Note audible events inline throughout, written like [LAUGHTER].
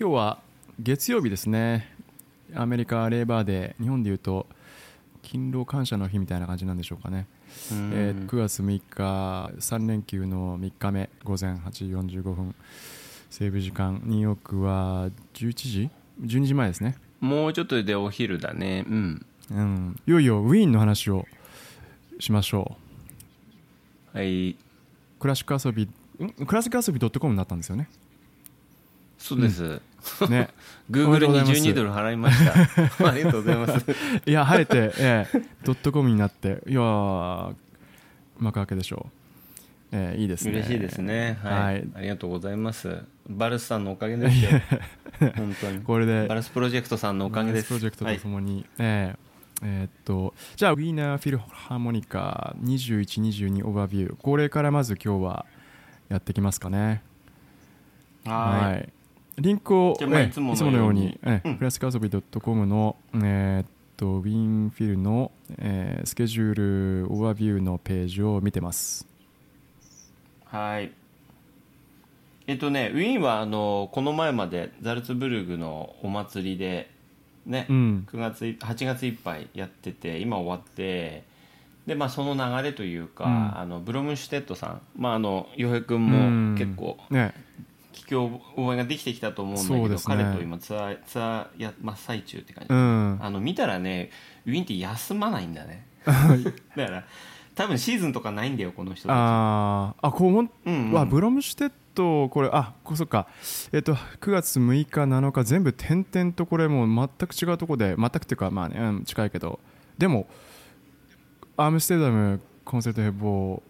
今日は月曜日ですね。アメリカレーバーデー日本でいうと勤労感謝の日みたいな感じなんでしょうかね、えー9月6日3連休の3日目午前8時45分西部時間。ニューヨークは11時？12時前ですね。もうちょっとでお昼だね。うん。うん。いよいよウィーンの話をしましょはい、うクラシック遊びん？クラシック遊び .com になったんですよねそうです、ね。[LAUGHS] Google うございます。12ドル払いました。[LAUGHS] ありがとうございます。いや晴れて、ええ、ドットコムになっていやー幕開けでしょう、ええ、いいですね。嬉しいですね。はい、はい。ありがとうございます。バルスさんのおかげですよ。本当に。これでバルスプロジェクトさんのおかげです。プロジェクトはいとともに、えええーっとじゃあウィーナーフィルハーモニカ2122オーバービュー。これからまず今日はやってきますかね。はいリンクを、いつものように。ええうん。クラシック遊び .com の、えーっとウィーンフィルの、えースケジュールオーバービューのページを見てます。はい。えっとねウィーンはあのこの前までザルツブルグのお祭りでね、うん。9月い8月いっぱいやってて今終わってで、まあ、その流れというか、うん。あのブロムシュテットさん、まあ、あの洋平君うん。も結構ね聞き覚えができてきたと思うんだけど、ね、彼と今ツアーツアーや真っ最中って感じ、うん、あの見たらねウィンって休まないんだね。[LAUGHS] だから多分シーズンとかないんだよこの人たち。ああこうも、うんうん、ブロムシュテットこれあこそっか。えっ、と9月6日7日全部点々とこれもう全く違うとこで全くっていうかまあね、うん、近いけど。でもアムステルダムコンセルトヘボウ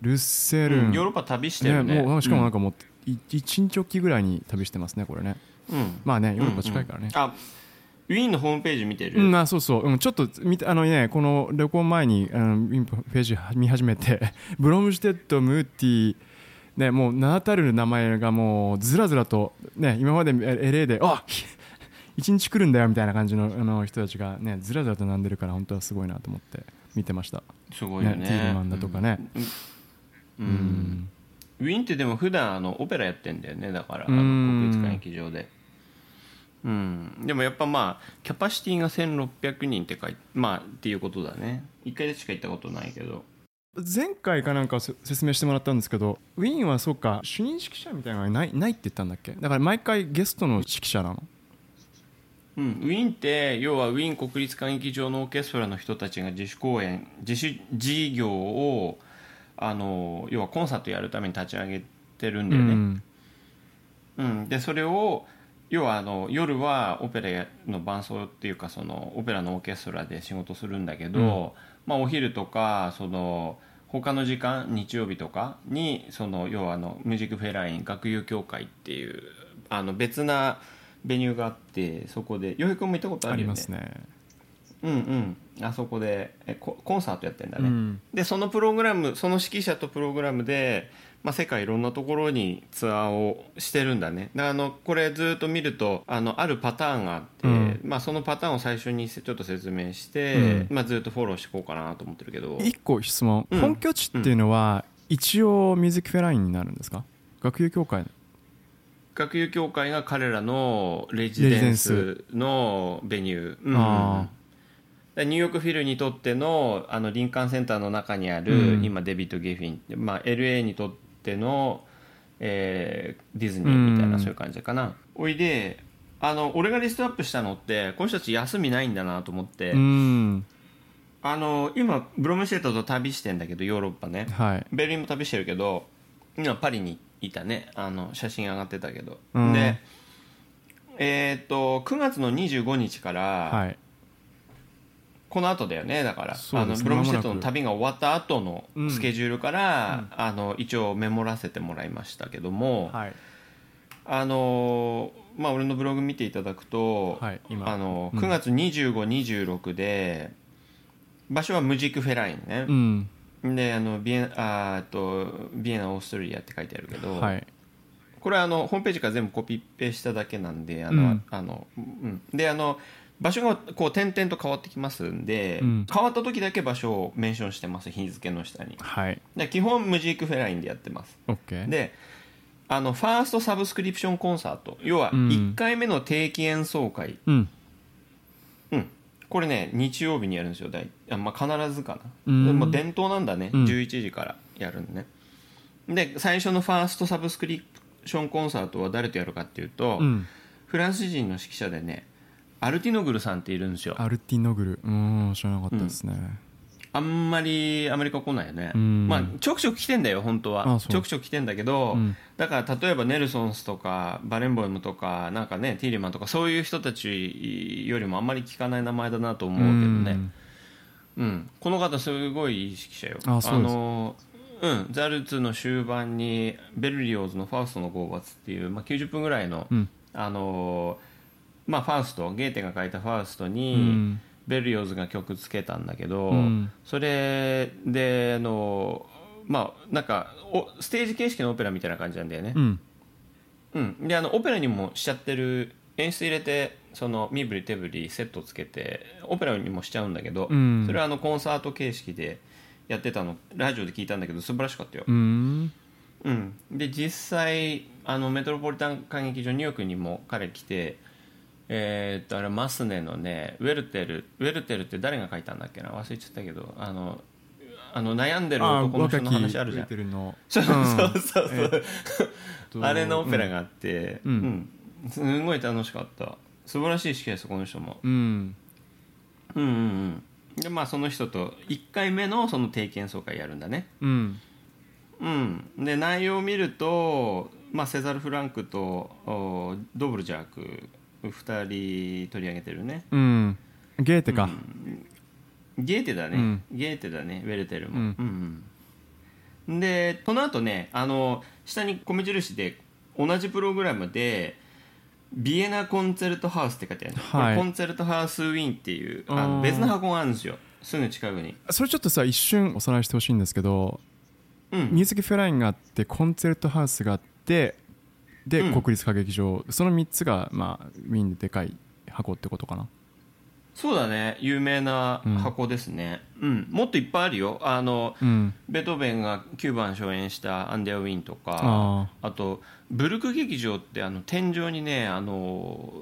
ルツェルン、うん、ヨーロッパ旅してるね、ね、もうしかもなんかもう、うん1日おきぐらいに旅してますねこれね、うん、まあねヨーロッパ近いからね、うんうん、あウィーンのホームページ見てる、うん、あそうそう、うん、ちょっとあの、ね、この旅行前にあのウィーンページ見始めて [LAUGHS] ブロムシュテットムーティね、もう名だたる名前がもうずらずらと、ね、今まで LA であ [LAUGHS] 一日来るんだよみたいな感じのあの人たちが、ね、ずらずらと並んでるから本当はすごいなと思って見てました。すごいよね。ねティールマンだとかね、うん、うん。うん。ウィーンってでも普段あのオペラやってんだよねだからあうん。の国立歌劇場で。うん。でもやっぱまあキャパシティが1600人って書いてまあっていうことだね。一回でしか行ったことないけど。前回かなんかせ説明してもらったんですけどウィーンはそうか主任指揮者みたいなのがないないって言ったんだっけ？だから毎回ゲストの指揮者なの？うん、ウィーンって要はウィーン国立歌劇場のオーケストラの人たちが自主公演自主事業をあの要はコンサートやるために立ち上げてるんだよね、うん。うん、でそれを要はあの夜はオペラの伴奏っていうかそのオペラのオーケストラで仕事するんだけど、まあ、お昼とかその他の時間日曜日とかにその要はあのミュージックフェライン学友協会っていうあの別なベニューがあってそこで洋平君も行ったことあありるよね。ますねうんうん。あそこでえココンサートやってんだね、うん。でそのプログラムその指揮者とプログラムで、まあ、世界いろんなところにツアーをしてるんだね。であのこれずっと見るとあのあるパターンがあって、うん。まあ、そのパターンを最初にちょっと説明して、うん。まあ、ずっとフォローしていこうかなと思ってるけど。一個質問、うん。本拠地っていうのは一応ミュージックフェラインになるんですか？学友協会学友協会が彼らのレジデンスのベニュー、うん。あでニューヨークフィルにとってのあのリンカーンセンターの中にある、うん。今デビッド・ゲフィン、まあ、LA にとっての、えーディズニーみたいな、うん。そういう感じかな。おいであの俺がリストアップしたのってこの人たち休みないんだなと思って、うん。あの今ブロムシェットと旅してんだけどヨーロッパね。はい。ベルリンも旅してるけど今パリにいたね。あの写真上がってたけど、うん。でえっと9月の25日から、はいこの後だよねだから、あのブロムシェット間もなく。の旅が終わった後のうん。スケジュールから、あの一応メモらせてもらいましたけども、はい。あのまあ俺のブログ見ていただくと、はい今。あのうん。9月2526で、場所はムジックフェラインね。う、ん。であのビエあとビエナオーストリアって書いてあるけど、はい。これはあのホームページから全部コピペしただけなんであの、うん。あのうん、であの場所がこう点々と変わってきますんで、うん。変わった時だけ場所をメンションしてます日付の下に。はい。で基本ムジックフェラインでやってます。OK であのファーストサブスクリプションコンサート要はうん。1回目の定期演奏会、うん。うん。これね日曜日にやるんですよ大あ、まあ、必ずかな、うん。でも伝統なんだね、うん。11時からやるんね。で最初のファーストサブスクリプションコンサートは誰とやるかっていうと、うん。フランス人の指揮者でねアルティノグルさんっているんですよ。アルティノグル。うん知らなかったですね、あんまりアメリカ来ないよね、うん。まあちょくちょく来てんだよ本当は。ちょくちょく来てんだけど、うん。だから例えばネルソンスとかバレンボイムとかなんかねティーリマンとかそういう人たちよりもあんまり聞かない名前だなと思うけどね、うん。この方すごいいい指揮者よ。あのうん、ザルツの終盤にベルリオーズの「ファウストの拷罰」っていう、まあ、90分ぐらいの、うん。あのまあ、ファウストゲーテが書いたファウストに、うん。ベルリオーズが曲つけたんだけど、うん。それであのまあなんかおステージ形式のオペラみたいな感じなんだよね。う、ん。うん。であのオペラにもしちゃってる演出入れてその身振り手振りセットつけてオペラにもしちゃうんだけど、うん。それはあのコンサート形式でやってたの。ラジオで聞いたんだけど素晴らしかったよ、うん。うん、で実際あのメトロポリタン歌劇場ニューヨークにも彼来てえーっとあれマスネのねウェルテルウェルテルって誰が書いたんだっけな？忘れちゃったけどあのあの悩んでるあ男の人の話あるじゃん。ウェテルの。そうそうそうそう、[LAUGHS] とあれのオペラがあって、ううん。ん。すごい楽しかった。素晴らしい指揮ですこの人も。うん。うんうんうん。でまあその人と1回目のその定期演奏会やるんだね。うん。うん、で内容を見ると、まあ、セザル・フランクとおドブルジャーク2人取り上げてるね。うん。ゲーテか。ゲーテだね、うん。ゲーテだね。ウェルテルも、うん。うんうん。でこの後ねあの下に米印で同じプログラムでビエナコンチェルトハウスって書いてある、はい。コンチェルトハウスウィーンっていうあの別の箱があるんですよ。すぐ近くに。それちょっとさ一瞬おさらいしてほしいんですけどうん。ミュージックフェラインがあってコンチェルトハウスがあってで、うん。国立歌劇場。その3つが、まあ、ウィーンででかい箱ってことかな。そうだね。有名な箱ですね、うん。もっといっぱいあるよ。あのうん。ベートーベンが9番初演した「アンデアウィーン」とかああとブルク劇場ってあの天井にねあの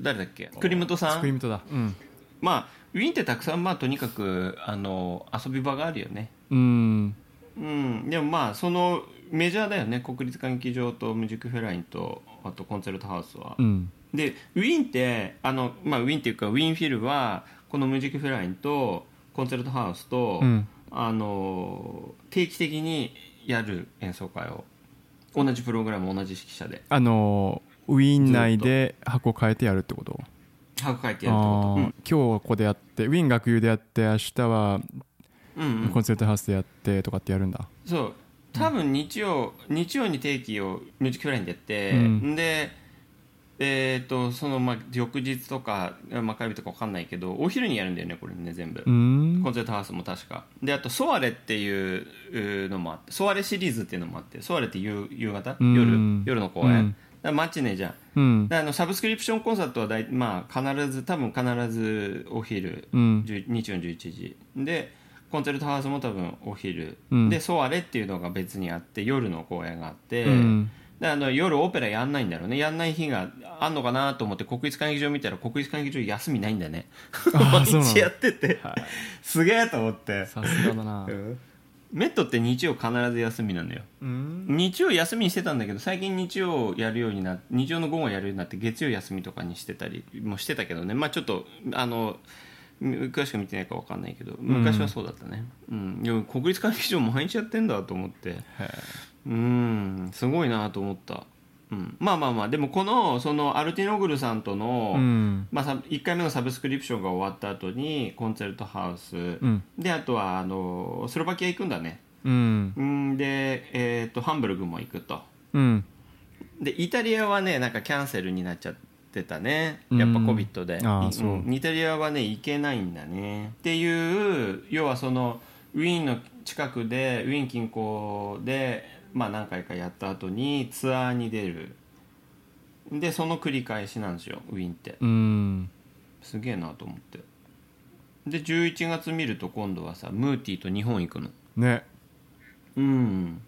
誰だっけ？クリムトさん？スクリームトだ。うん。まあウィーンってたくさんまあとにかくあの遊び場があるよね。うん。うん。でもまあそのメジャーだよね国立歌劇場とミュージックフェラインとあとコンチェルトハウスは、うん。でウィーンってあの、まあ、ウィーンっていうかウィーンフィルはこのミュージックフェラインとコンチェルトハウスと、うん。あの定期的にやる演奏会を。同じプログラム同じ指揮者で。あのウィーン内で箱変えてやるってこと？箱書いてやるってあこー今日はここでやってウィーン学友でやって明日はとうん、うん。うんコンセルトハウスでやってとかってやるんだ。そう多分日曜日曜に定期をミュージックフェラインでやって、うん。でえー、とそのまあ翌日とか、まあ、火曜日とか分かんないけどお昼にやるんだよねこれね全部、うん。コンセルトハウスも確か。であとソワレっていうのもあってソワレシリーズっていうのもあってソワレって夕夕方？うん。夜？夜の公演、うん。マチネじゃん。うん。であのサブスクリプションコンサートは大、まあ、必ず多分必ずお昼、うん。10日曜の11時。でコンセルトハウスも多分お昼、うん。でソワレっていうのが別にあって夜の公演があって、うん。であの夜オペラやんないんだろうね。やんない日があんのかなと思って国立歌劇場見たら国立歌劇場休みないんだね。[LAUGHS] 毎日やってて、すげえと思って。さすがだな。メットって日曜必ず休みなのよ。うん。日曜休みにしてたんだけど最近日曜やるようにな日曜の午後やるようになって月曜休みとかにしてたりもしてたけどね。まあちょっとあの詳しく見てないか分かんないけど昔はそうだったね、うん。でも国立歌劇場毎日やってんだと思って。うん。すごいなと思った、うん、まあまあまあでもこのそのアルティノグルさんとの、うん。まあ、さ1回目のサブスクリプションが終わった後にコンチェルトハウス、ん。であとはあのスロバキア行くんだね。うん。うん。で、えー、とハンブルグも行くと。うん。でイタリアはねなんかキャンセルになっちゃってたね。やっぱうん COVID で、う。ん。イタリアはね行けないんだね。っていう要はそのウィーンの近くでウィーン近郊で、まあ、何回かやった後にツアーに出る。でその繰り返しなんですよウィーンって。うん。すげえなと思って。で11月見ると今度はさムーティーと日本行くの。ね。うん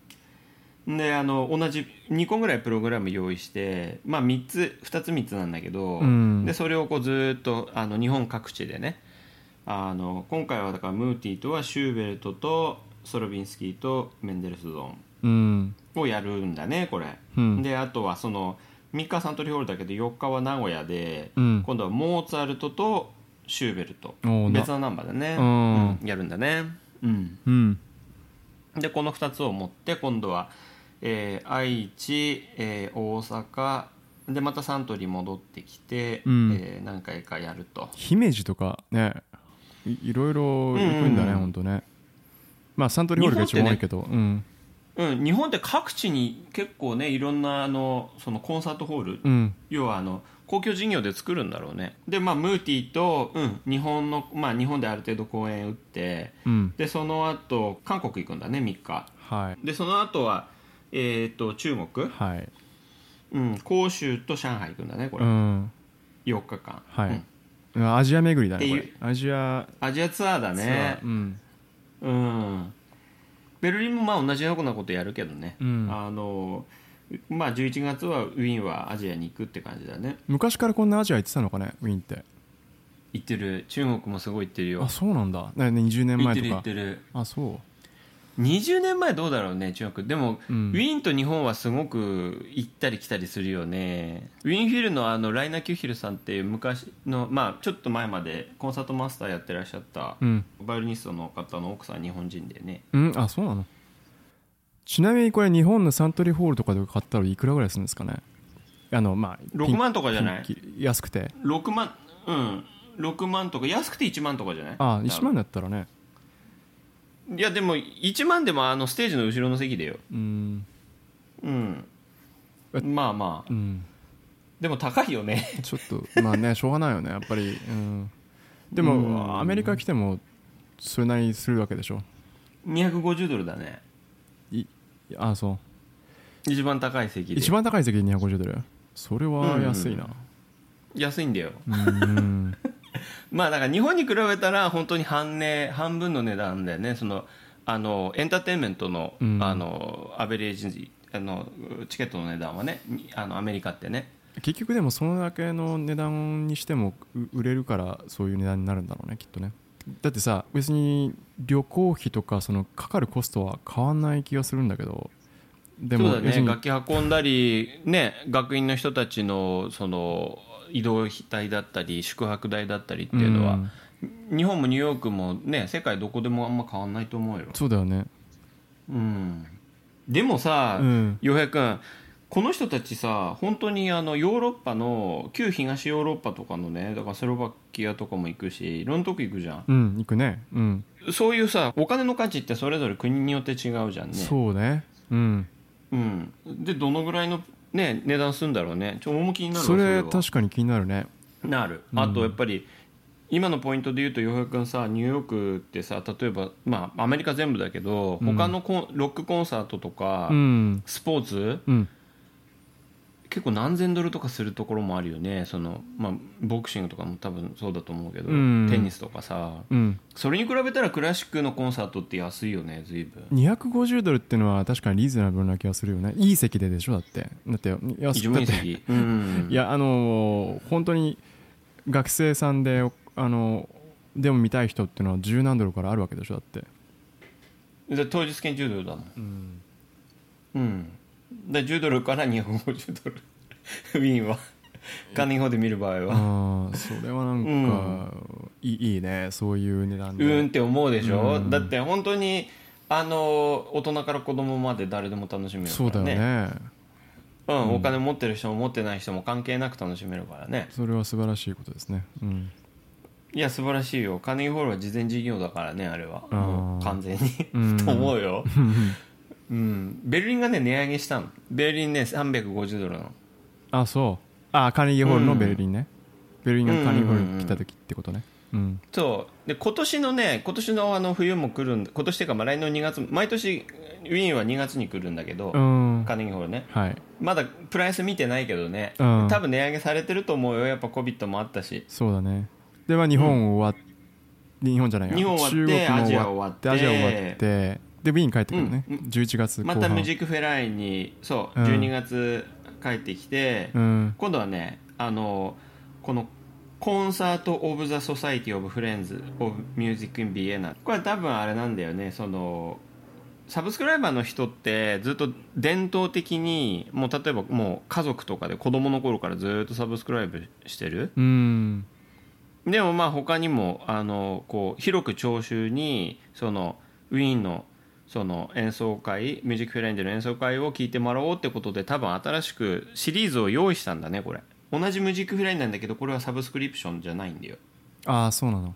であの同じ2個ぐらいプログラム用意して、まあ、3つ2つ3つなんだけど、うん。でそれをこうずーっとあの日本各地でねあの今回はだからムーティーとはシューベルトとソロビンスキーとメンデルスゾうん。ーンをやるんだねこれ、うん。であとはその3日サントリーホールだけど4日は名古屋で、うん。今度はモーツァルトとシューベルト。別のナンバーだね、やるんだね。うん。うん。でこの2つを持って今度は、えー愛知、えー大阪でまたサントリー戻ってきて、うん。えー何回かやると。姫路とかねいいろいろ行くんだね、うんうん。ほんとね。まあサントリーホールが一番多いけど、うん。うん、日本って各地に結構ねいろんなあのそのコンサートホール、うん。要はあの公共事業で作るんだろうね。でまあムーティーと、うん、日本のまあ日本である程度公演打ってうん。でその後韓国行くんだね3日。はい。でその後はえっ、と中国、はい。うん、広州と上海行くんだねこれ、うん。4日間。はい。うん。アジア巡りだねこれ。アジアアジアツアーだね。うん。うん。ベルリンもまあ同じようなことやるけどね、うん。あのまあ11月はウィーンはアジアに行くって感じだね。昔からこんなアジア行ってたのかねウィーンって。行ってる。中国もすごい行ってるよ。あそうなんだ。ね20年行ってる行前とかってる。あそ20年前どうだろうね中国でも、うん。ウィーンと日本はすごく行ったり来たりするよね。ウィーンフィルのあのライナ・キューヒルさんっていう昔のまあちょっと前までコンサートマスターやってらっしゃったバイオリニストの方の奥さん日本人でね。うん。あそうなの？ちなみにこれ日本のサントリーホールとかで買ったらいくらぐらいするんですかね？あのまあ6万とかじゃない？安くて。6万うん。6万とか安くて1万とかじゃない？あ1万だったらねいやでも1万でもあのステージの後ろの席でよ。うん。うん。えまあまあ。うん。でも高いよね。ちょっとまあね [LAUGHS] しょうがないよねやっぱり。うん。でうん。もアメリカ来てもそれなりにするわけでしょ？250ドルだね。いあそう。一番高い席で。一番高い席で250ドル？それは安いな。安いんだよ。うんまあだから日本に比べたら本当に半値半分の値段だよね。そのあのエンターテインメントの,、うん。あのアベレージあのチケットの値段はねあのアメリカってね。結局でもそのだけの値段にしてもう売れるからそういう値段になるんだろうねきっとね。だってさ別に旅行費とかそのかかるコストは変わんない気がするんだけど。でそうだね。楽器運んだり、ね、学院の人たちのその移動代だったり宿泊代だったりっていうのは、日本もニューヨークもね世界どこでもあんま変わんないと思うよ、そうだよね。うん、でもさうん。洋平君この人たちさ本当にあのヨーロッパの旧東ヨーロッパとかのねだからスロバキアとかも行くしいろんなとこ行くじゃん。うん行くね。うん。そういうさお金の価値ってそれぞれ国によって違うじゃんね。そうね。うん。うん、でどのぐらいの、ね、値段するんだろうね。ちょ重きになるわそれは。確かに気になるね。なる。うん。あとやっぱり、今のポイントで言うと洋平君さニューヨークってさ例えば、まあ、アメリカ全部だけどうん他のコンロックコンサートとか、うん。スポーツうん結構何千ドルとかするところもあるよね。その、まあ、ボクシングとかも多分そうだと思うけど、うん。テニスとかさ。うん。それに比べたらクラシックのコンサートって安いよね随分。250ドルっていうのは確かにリーズナブルな気がするよね。いい席ででしょだって。だって安一番いいだって席うん。いやあのー本当に学生さんであのでも見たい人っていうのは十何ドルからあるわけでしょだって。で当日券10ドルだもん。うん。うんで10ドルから250ドル。ウィーンは。カーネギーホールで見る場合は。ああそれはなんか、いいいいね。そういう値段で。うーんって思うでしょ、うん。だって本当にあの大人から子供まで誰でも楽しめるからね。そうだよね。うん、お金持ってる人も持ってない人も関係なく楽しめるからね。それは素晴らしいことですね。うん。いや素晴らしいよ。カーネギーホールは事前事業だからねあれは。もう完全に。うん。[LAUGHS] と思うよ、[LAUGHS] うん、ベルリンがね値上げしたの。ベルリンね350ドルなの。あそう。あカーネギーホールのベルリンね、ベルリンがカーネギーホールに来た時ってことね。うん。そう。で今年のね今年のあの冬も来るん今年っていうかまあ来年の2月毎年ウィーンは2月に来るんだけど、うん。カーネギーホールね。はい。まだプライス見てないけどね、うん。多分値上げされてると思うよ。やっぱ COVID もあったし。そうだね。では日本終わっ、日本じゃないや。日本終わって中国もアジア終わって。アジア終わってでウィーン帰ってくるね、うん11月またミュージックフェラインにそう、うん。12月帰ってきて、うん。今度はねあのこの Concert of the Society of Friends of Music in Vienna これは多分あれなんだよねそのサブスクライバーの人ってずっと伝統的にもう例えばもう家族とかで子供の頃からずっとサブスクライブしてる。うん。でもまあ他にもあのこう広く聴衆にそのウィーンのその演奏会ミュージックフェラインでの演奏会を聞いてもらおうってことで多分新しくシリーズを用意したんだねこれ。同じミュージックフェラインなんだけどこれはサブスクリプションじゃないんだよ。ああそうなの。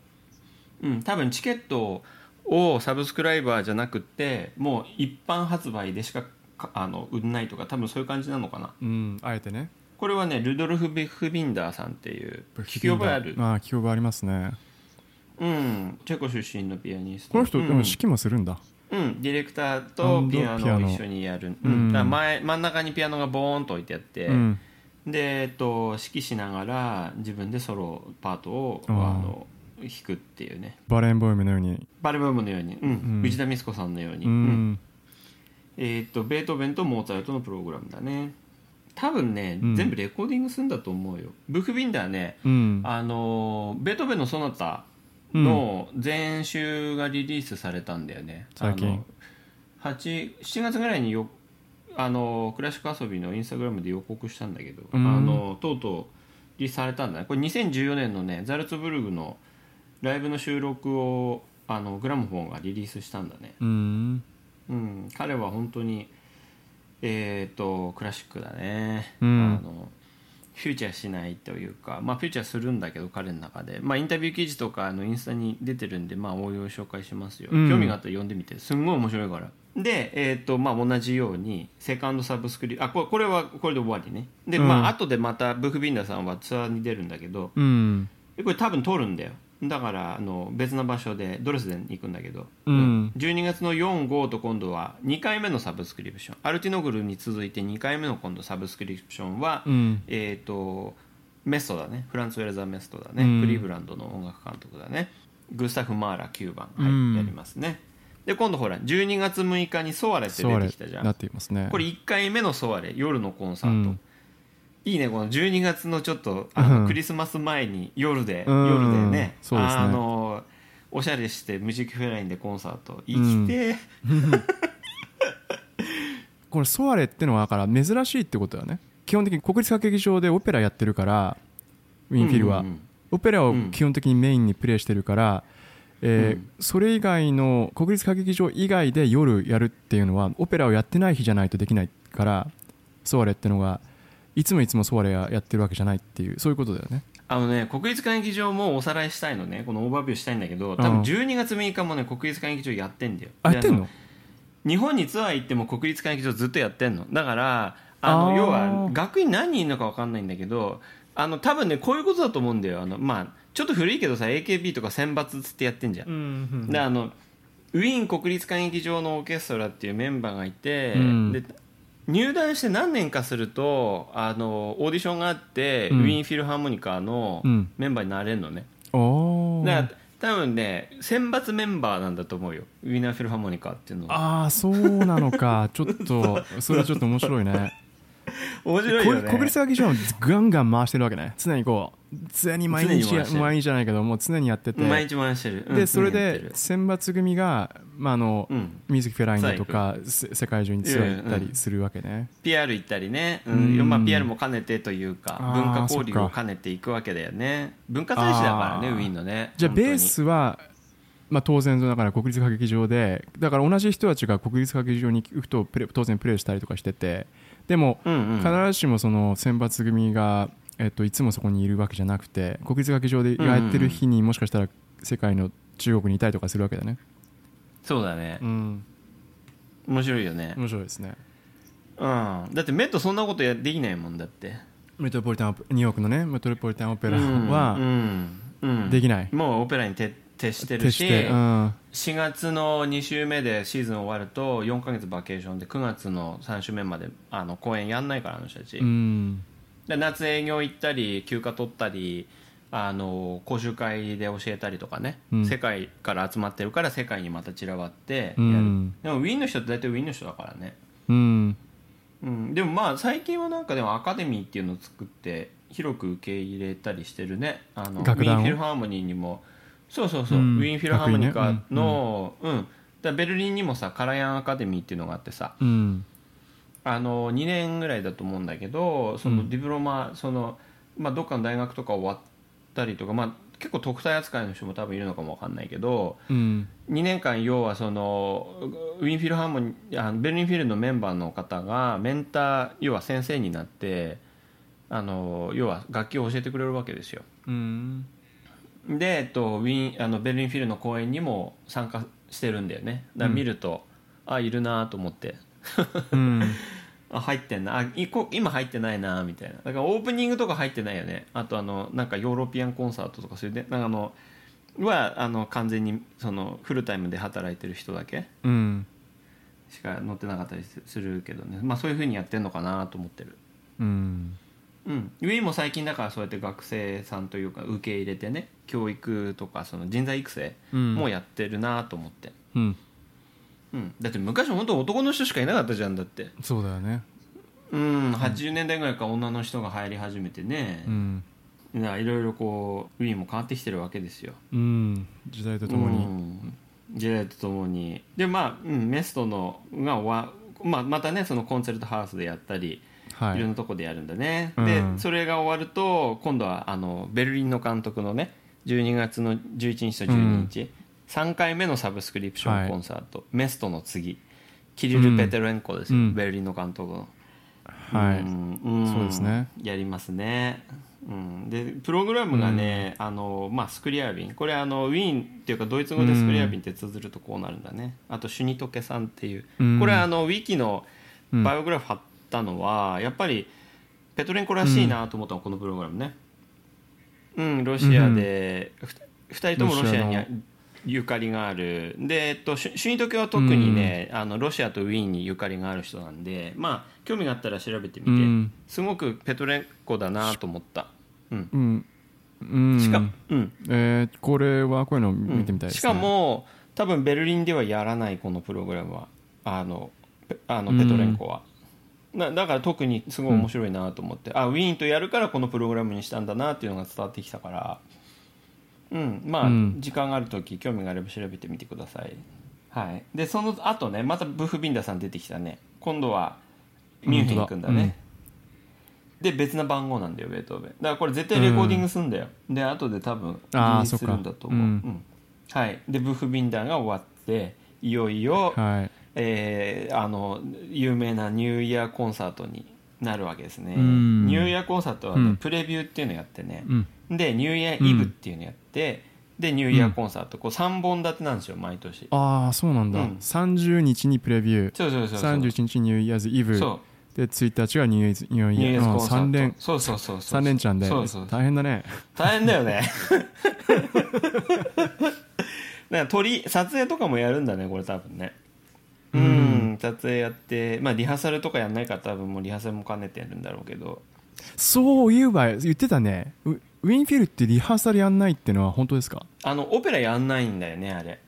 うん多分チケットをサブスクライバーじゃなくってもう一般発売でしかかあの売んないとか多分そういう感じなのかな。うんあえてね。これはねルドルフ・ビフビンダーさんっていう聞き覚えある？ああ聞き覚えありますね。うんチェコ出身のピアニスト。この人、うんでも指揮もするんだうん、ディレクターとピアノノ。を一緒にやる、ううん前真ん中にピアノがボーンと置いてあって、うん。で、えっと、指揮しながら自分でソロパートをあの弾くっていうね。バレンボイムのように。バルブームのように、うん。うん。藤田美子さんのように、えっとベートーベンとモーツァルトのプログラムだね。多分ね、うん。全部レコーディングするんだと思うよ。ブフビンダーねうん。あのベートーベンのソナタの全集がリリースされたんだよね、最近。あの8 7月ぐらいによあのクラシック遊びのインスタグラムで予告したんだけど、うん。あのとうとうリリースされたんだね。これ2014年のねザルツブルグのライブの収録をあのグラムフォンがリリースしたんだね、うん。うん、彼は本当にえっ、とクラシックだね、うん。あのフューチャーしないというか、まあ、フューチャーするんだけど彼の中で、まあ、インタビュー記事とかあのインスタに出てるんで、まあ、応用紹介しますよ、うん。興味があったら読んでみて。すんごい面白いから。で、えーとまあ、同じようにセカンドサブスクリあこれこれはこれで終わりね。で、うん。まあ後でまたブフビンダーさんはツアーに出るんだけどうん。でこれ多分通るんだよだからあの別な場所でドレスデンに行くんだけど、うん。12月の45と今度は2回目のサブスクリプション。アルティノグルに続いて2回目の今度サブスクリプションは、うん。えっ、とメストだね。フランス・ウェルザー・メストだね、うん。クリーブランドの音楽監督だね。グスタフ・マーラ9番、はいうんやりますね。で今度ほら12月6日にソワレって出てきたじゃなんっていますね。これ1回目のソワレ。夜のコンサート、うんいいねこの12月のちょっとあうん。のクリスマス前に夜で、うん。夜でね。ね。あのおしゃれしてミュージックフェラインでコンサート行きて。ー、[LAUGHS] これソワレってのはだから珍しいってことだね。基本的に国立歌劇場でオペラやってるからウィンフィルは、うんうんうん。オペラを基本的にメインにプレイしてるから、えーうん。それ以外の国立歌劇場以外で夜やるっていうのはオペラをやってない日じゃないとできないからソワレってのがいつもいつもソワレやってるわけじゃないっていうそういうことだよね。あのね国立歌劇場もおさらいしたいのね。このオーバービューしたいんだけど多分うん12月6日もね国立歌劇場やってんだよ。でああやってんの？日本にツアー行っても国立歌劇場ずっとやってんの。だからあの要は学院何人いるのか分かんないんだけどあの多分ねこういうことだと思うんだよ。あのまあちょっと古いけどさ AKB とか選抜つってやってんじゃん、うんであのウィーン国立歌劇場のオーケストラっていうメンバーがいて、うん。で入団して何年かするとあのオーディションがあって、うん。ウィーンフィルハーモニカのうん。メンバーになれるのね、おー。だから多分ね選抜メンバーなんだと思うよ。ウィーナーフィルハーモニカっていうのは。ああそうなのか。ちょっとそれはちょっと面白いね [LAUGHS] 面白いよね。こ国立歌劇場はガンガン回してるわけね。常にこう常に毎日毎日じゃないけどもう常にやってて。毎日回してる、うんでそれで選抜組が、まああのうん。ミュージックフェラインだとかせ世界中にツアー行ったりするわけね、PR 行ったりね、ううん。んまあ、PR も兼ねてというか文化交流を兼ねていくわけだよね。文化大使だからねウィーンのね。じゃあベースは、まあ、当然だから国立歌劇場でだから同じ人たちが国立歌劇場に行くと当然プレーしたりとかしててでも必ずしもその選抜組が、えっと、いつもそこにいるわけじゃなくて国立歌劇場でやってる日にもしかしたら世界の中国にいたりとかするわけだね、そうだね。うん、面白いよね、面白いですね。うん、だってメットそんなことやできないもんだって。メトロポリタンニューヨークのねメトロポリタンオペラうんはうん。うん。できない、もうオペラに徹徹してるし徹して、うん、4月の2週目でシーズン終わると4ヶ月バケーションで9月の3週目まであの公演やんないからあの人たち、うん。で夏営業行ったり休暇取ったりあの講習会で教えたりとかね、うん。世界から集まってるから世界にまた散らばってやる、うん。でもウィーンの人って大体ウィーンの人だからね、うん。うん、でもまあ最近はなんかでもアカデミーっていうのを作って広く受け入れたりしてるね。あのウィ楽団を？ーンフィルハーモニーにもそうそうそう、うん。ウィーンフィルハーモニカ楽院ね。の、うん。だからベルリンにもさカラヤンアカデミーっていうのがあってさ。うん。あの2年ぐらいだと思うんだけどそのディプロマ、そのまあ、どっかの大学とか終わったりとか、まあ、結構特待扱いの人も多分いるのかもわかんないけどうん。2年間要はそのウィーンフィルハーモニーあのベルリンフィルのメンバーの方がメンター要は先生になってあの要は楽器を教えてくれるわけですよ。うんで、えっと、ウィーンあのベルリンフィルの公演にも参加してるんだよね。だから見ると、あいるなと思って。うん。[LAUGHS] あ入ってんな。あいこ今入ってないなみたいな。だからオープニングとか入ってないよね。あとあのなんかヨーロピアンコンサートとかそういうねなんかあのはあの完全にそのフルタイムで働いてる人だけうん。しか載ってなかったりすするけどね。まあそういうふうにやってんのかなと思ってる。うんうん。ウィーンも最近だからそうやって学生さんというか受け入れてね教育とかその人材育成うん。もやってるなと思って、うん。うん、だって昔本当男の人しかいなかったじゃんだって。そうだよね。うん。80年代ぐらいから女の人が入り始めてね、うん。いろいろこうウィーンも変わってきてるわけですよ。うん。時代とともに。うん。時代とともに。でまあ、うん、メストのが終わ、まあ、またねそのコンセルトハウスでやったり、、はい。いろんなとこでやるんだね、うん。でそれが終わると今度はあのベルリンの監督のね12月の11日と12日、3回目のサブスクリプションコンサート、メストの次キリル・ペテレンコですよ、うん。ベルリンの監督の。はい。うんうん。そうですね。やりますね、うん、でプログラムがね、あのまあ、スクリアビン。これあのウィーンっていうかドイツ語でスクリアビンって綴るとこうなるんだね、あとシュニトケさんっていう、うん。これあのウィキのうん。バイオグラフ貼ったのは、やっぱりペトレンコらしいなと思ったの、このプログラムね。うんロシアで、ふ2人ともロシアにゆかりがある。で、えっと、シュニトケは特にね、あのロシアとウィーンにゆかりがある人なんでまあ興味があったら調べてみて、うん。すごくペトレンコだなと思った、うん。うん。うん。しかうん。えーこれはこういうの見てみたいですね。しかも多分ベルリンではやらないこのプログラムは。あのペあのうん。ペトレンコは、なだから特にすごい面白いなと思って、あウィーンとやるからこのプログラムにしたんだなっていうのが伝わってきたから。うんまあ、うん。時間がある時興味があれば調べてみてください。はい。でその後ねまたブフビンダさん出てきたね。今度はミュンヘン行くんだね、で別な番号なんだよベートーベン。だからこれ絶対レコーディングするんだよ、で後で多分あーリリースするんだと思う、うん。はい。でブフビンダーが終わっていよいよ、はいえーあの有名なニューイヤーコンサートになるわけですね、うん。ニューイヤーコンサートはね、うん。プレビューっていうのやってね、うん。でニューイヤーイブっていうのやって、でニューイヤーコンサート、こう3本立てなんですよ毎年。ああそうなんだ、うん。30日にプレビュー。そうそうそうそう。31日ニューイヤーズイブ。そで1日がニューイヤーズニューイイヤーズコンサート。3連。そうそうそうそう。三連チャンで。そうそう大変だね。大変だよね。[LAUGHS] だから撮り撮影とかもやるんだねこれ多分ねううん。ん撮影やってまあリハーサルとかやんないから多分もうリハーサルも兼ねてやるんだろうけど。そういえば言ってたね。ウウィンフィルってリハーサルやんないってのは本当ですか？あのオペラやんないんだよねあれ。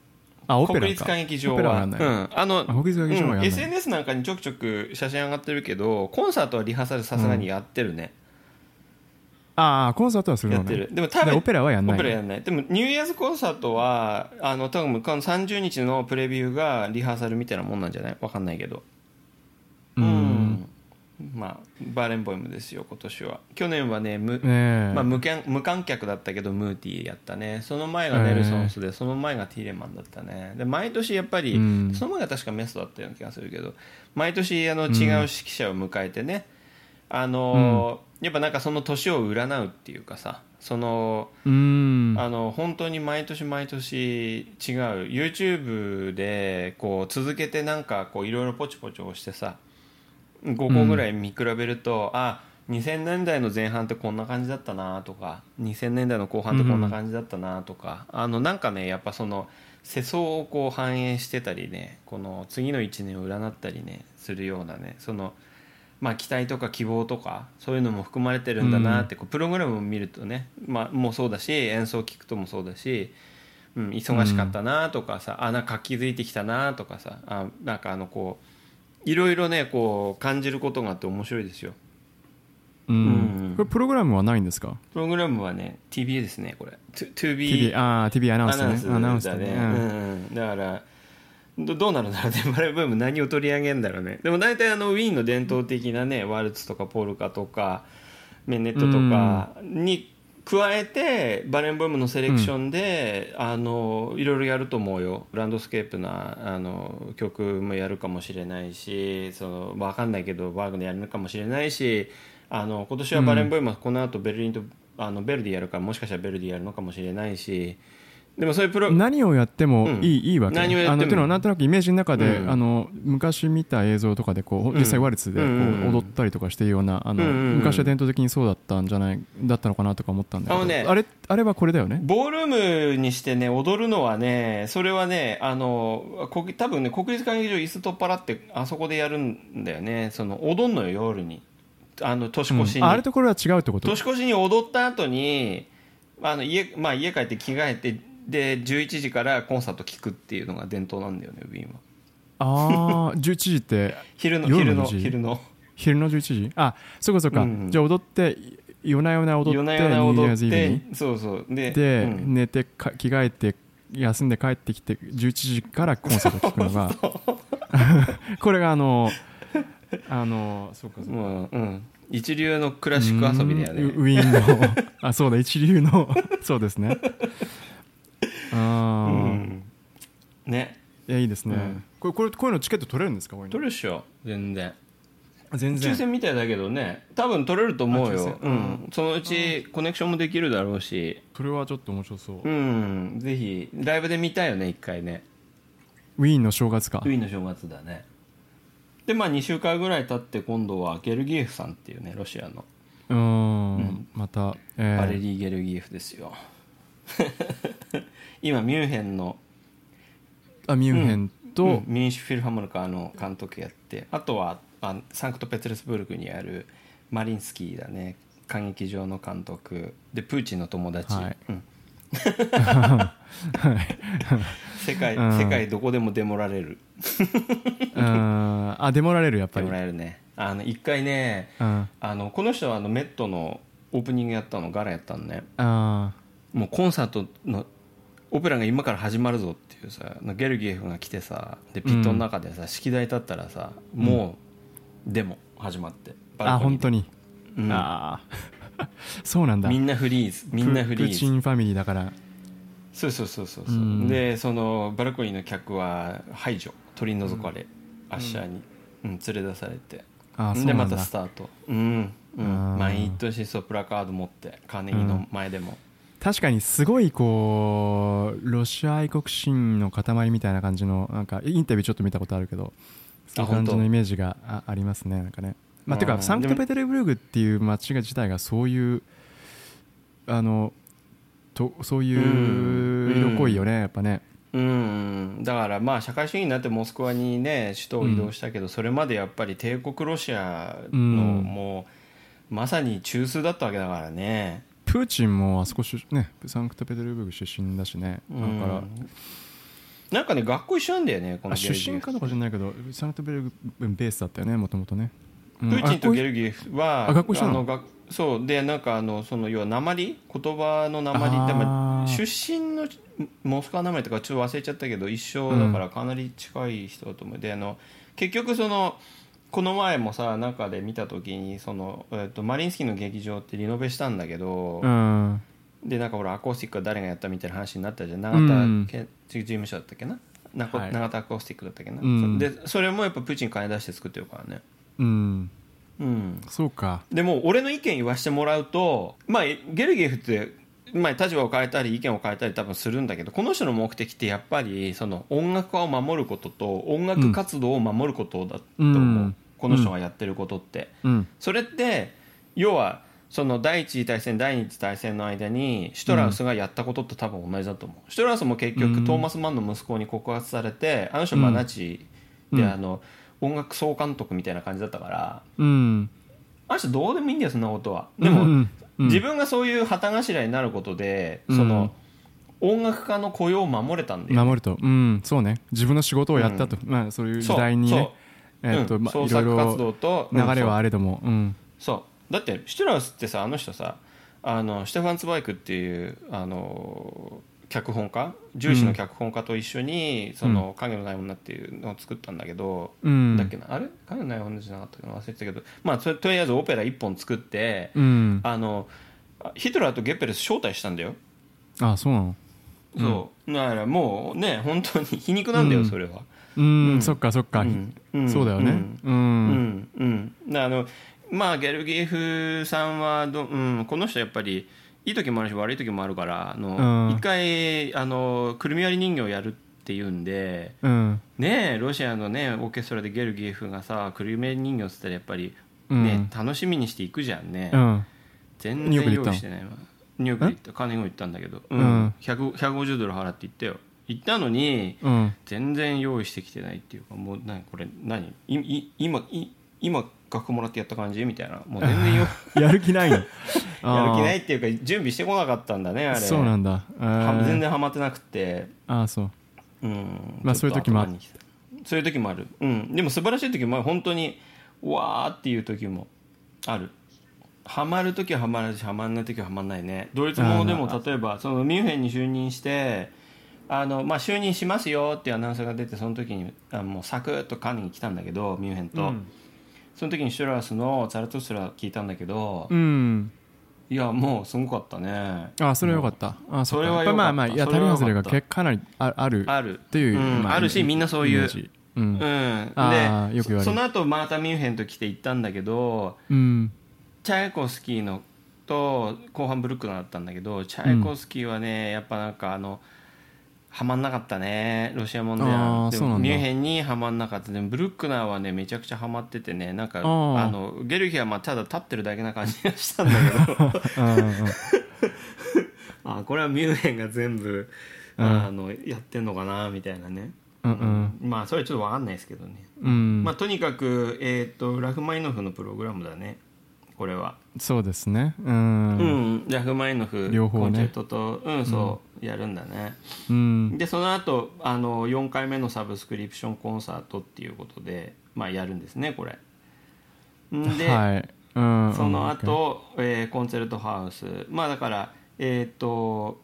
あオペラか。国立歌劇場は。うん、あのあ国立歌劇場はやんない。SNS なんかにちょくちょく写真上がってるけどコンサートはリハーサルさすがにやってるね、ああコンサートはするのね。やってる。でも多分でオペラはやんない。オペラやんない。でもニューイヤーズコンサートはあの多分この30日のプレビューがリハーサルみたいなもんなんじゃない？わかんないけど。うん。まあバーレンボイムですよ今年は。去年はね無,、まあ、無観無観客だったけどムーティーやったね。その前がネルソンスで、その前がティーレマンだったね。で毎年やっぱり、うん。その前が確かメストだったような気がするけど毎年あの違う指揮者を迎えてね、あのやっぱなんかその年を占うっていうかさそのうん。あの本当に毎年毎年違う。YouTube でこう続けてなんかこういろいろポチポチ押してさ5個ぐらい見比べると、あ2000年代の前半ってこんな感じだったなとか2000年代の後半ってこんな感じだったなとか、あのなんかねやっぱその世相をこう反映してたりねこの次の1年を占ったりねするようなねそのまあ、期待とか希望とかそういうのも含まれてるんだなって、こうプログラムを見るとね、まあ、もうそうだし演奏を聞くともそうだし、うん、忙しかったなとかさ、あなんか活気づいてきたなとかさあなんかあのこういろいろねこう感じることがあって面白いですよ。うん。うん。これプログラムはないんですか？プログラムはね TBA ですねこれ。To, to be TV ああ TV アナウンスね。アナウンスだね、うん、だからどどうなるんだろうね。[LAUGHS] バレンボイム何を取り上げるんだろうね。でも大体あのウィーンの伝統的なねワルツとかポルカとかメヌエットとかに加えてバレンボイムのセレクションで、あのいろいろやると思うよ。ランドスケープなあの曲もやるかもしれないしその分かんないけどワーグナーやるのかもしれないしあの今年はバレンボイムはこの後ベルリンとあのベルディやるからもしかしたらベルディやるのかもしれないしでもそういうプロ何をやってもいい,、いいわけ。何をやっても。あのっていうのはなんとなくイメージの中で、うん。あの昔見た映像とかでこう実際ワルツでこううん踊ったりとかしてるようなあの、昔は伝統的にそうだったんじゃないだったのかなとか思ったんだけど。ねあれあれはこれだよね。ボールームにしてね踊るのはねそれはねあのこ多分ね国立歌劇場椅子取っ払ってあそこでやるんだよね。その踊んのよ夜に。あの年越しに、うん。ああれとこれは違うってこと？年越しに踊った後にあの家,、まあ、家帰って着替えてで11時からコンサート聴くっていうのが伝統なんだよねウィーンは。ああ11時って [LAUGHS] 昼の夜昼の昼の。昼の11時？あそうかそうか、うんじゃあ踊って夜な夜な踊って夜な夜な踊ってに？そうそう。でで、うん。寝てか着替えて休んで帰ってきて11時からコンサート聴くのが [LAUGHS] [LAUGHS] これがあのあのそうかそうか。もううん。一流のクラシック遊びだよね。うんウィーンの。あそうだ一流の。そうですねあうあ、ん。ね。いやいいですね、うん。これこれこういうのチケット取れるんですか？こういうの。取るっしょ。全然。全然。抽選みたいだけどね。多分取れると思うあ抽よ選、うん、そのうちコネクションもできるだろうし。それはちょっと面白そう、うん。ぜひ。ライブで見たいよね一回ね。ウィーンの正月か。ウィーンの正月だね。でまあ2週間ぐらい経って今度はゲルギエフさんっていうねロシアの。うーん。また、えー。バレリー・ゲルギエフですよ今ミュンヘンのあミュンヘンと、うんミュンシュフィルハモニカの監督やってあとはあサンクトペテルスブルクにあるマリンスキーだね歌劇場の監督でプーチンの友達、はい。うん。は [LAUGHS] い [LAUGHS] 世界うん。世界どこでもデモられる。うん。あデモられるやっぱり。デモられるね。あの一回ねうん。あのこの人はあのメットのオープニングやったのガラやったのね。あもうコンサートのオペラが今から始まるぞっていうさゲルギエフが来てさでピットの中でさ、式台立ったらさもうデモ始まってーあ本当に、に、うん。ああ [LAUGHS] そうなんだ。みんなフリーズみんなフリププーチーズンファミリーだから。そうそうそうそうそう、うん。でそのバルコニーの客は排除取り除かれ、アッシャーに、うん、連れ出されて。ああそうでまなんだ。たスタート。うん、うあん、ー。毎年そうプラカード持ってカーネギーの前でも、確かにすごいこうロシア愛国心の塊みたいな感じのなんかインタビューちょっと見たことあるけどそういう感じのイメージがあありますねなんかね。まあてうんかサンクトペテルブルグっていう街が自体がそういうあのとそういう色濃いよねやっぱね。うんだからまあ社会主義になってモスクワにね首都を移動したけど、それまでやっぱり帝国ロシアのうん。もうまさに中枢だったわけだからねプーチンもあそこ出ねサンクトペテルブルク出身だしね。だうん。からなんかね学校一緒なんだよねこの出身かどうか知らないけどサンクトペテルブルクベースだったよねもともとねプーチンとゲルルギエフはあ学校一緒なの？の学そう。でなんかあのその要は鉛？言葉の鉛って出身のモスクワ鉛とかちょっと忘れちゃったけど一緒だからかなり近い人だと思う、であの結局そのこの前もさ中で見た時にその、えっとマリンスキーの劇場ってリノベしたんだけど、うん。でなんかほらアコースティックは誰がやったみたいな話になったじゃん。永うん。田建築事務所だったっけな、なこはい永田アコースティックだったっけな、うん。でそれもやっぱプーチン金出して作ってるからね。うん。うん。そうか。でも俺の意見言わせてもらうと、まあ、ゲルギエフって、まあ、立場を変えたり意見を変えたり多分するんだけどこの人の目的ってやっぱりその音楽家を守ることと音楽活動を守ることだと思う、うん。この人がやってることって、うん。それって要はその第一次大戦第二次大戦の間にシュトラウスがやったことと多分同じだと思う、シュトラウスも結局、うん。トーマス・マンの息子に告発されてあの人はナチで、うん。あの音楽総監督みたいな感じだったからうん。あの人どうでもいいんだよそんなことは。でも、うんうん自分がそういう旗頭になることで、その音楽家の雇用を守れたんだよ、守ると。うん。そうね。自分の仕事をやったと、まあそういう時代にね。えっとうん。創作活動ろと流れはあるれども。うん。そう。だってシュトラウスってさあの人さあのシュテファン・ツバイクっていうあの脚本家？重視の脚本家と一緒に「その影のない女」っていうのを作ったんだけど、うん。だっけな？あれ？影のない女じゃなかったかな？忘れてたけど。まあそれとりあえずオペラ1本作って、うん。あのヒトラーとゲッペルス招待したんだよ、あそうなの？そう。だからもうね本当に [LAUGHS] 皮肉なんだよ、うん。それは、うん、うん。そっかそっか、うん。うん。そうだよね。うん。うん、うん。うん、だからあのまあゲルギエフさんはど、うん、この人やっぱりいい時もあるし悪い時もあるからあの、うん。一回あのくるみ割り人形をやるっていうんでうん。ねえロシアのねオーケストラでゲルギエフがさくるみ割り人形っつったらやっぱりね、楽しみにしていくじゃんね、うん。全然用意してないわ。ニューヨークで行った。金子行ったんだけど、うん。うん。100 150ドル払って行ったよ。行ったのにうん。全然用意してきてないっていうかもう何これ何？いい今い今楽譜もらってやった感じみたいな。もう全然よ [LAUGHS] やる気ないの？[LAUGHS] やる気ないっていうか準備してこなかったんだねあれ。そうなんだ、全然ハマってなくて。ああそう。うんまあそういう時もある。そういう時もある。うん。でも素晴らしい時も本当にわーっていう時もある。ハマる時はハマるしハマんない時はハマんないね。ドイツ語でも例えばそのミュンヘンに就任してあの、まあ、就任しますよっていうアナウンスが出てその時にあもうサクッと管理に来たんだけどミュンヘンと、うんその時にシュトラスのザラトゥスラ聞いたんだけど、うん。いやもうすごかったね。あそれはよかった。あそれはまあまあやそれはよかった。たり外れがかなりあある。あるっていう、うん。まあるしみんなそういううん。うん、でそその後またミュンヘンと来て行ったんだけどうん。チャイコフスキーのと後半ブルックナーだったんだけどチャイコフスキーはねやっぱなんかあのはまんなかったねロシアもんで。あはミュンヘンにはまんなかった。でもブルックナーはねめちゃくちゃはまっててねなんかあのゲルギはまあただ立ってるだけな感じがしたんだけど。[LAUGHS] [LAUGHS] あこれはミュンヘンが全部、うん。あのやってんのかなみたいなね、うんうん。まあそれはちょっと分かんないですけどね、うん。まあ、とにかく、えー、とラフマイノフのプログラムだね。これは。そうですね。ううんん、ラフマイノフ両方ね。コンチェルトとうんそう、やるんだね。うん。でその後あの4回目のサブスクリプションコンサートっていうことで、まあ、やるんですねこれ。んで、はい。うん。その後、えーコンチェルトハウス。まあだからえっ、と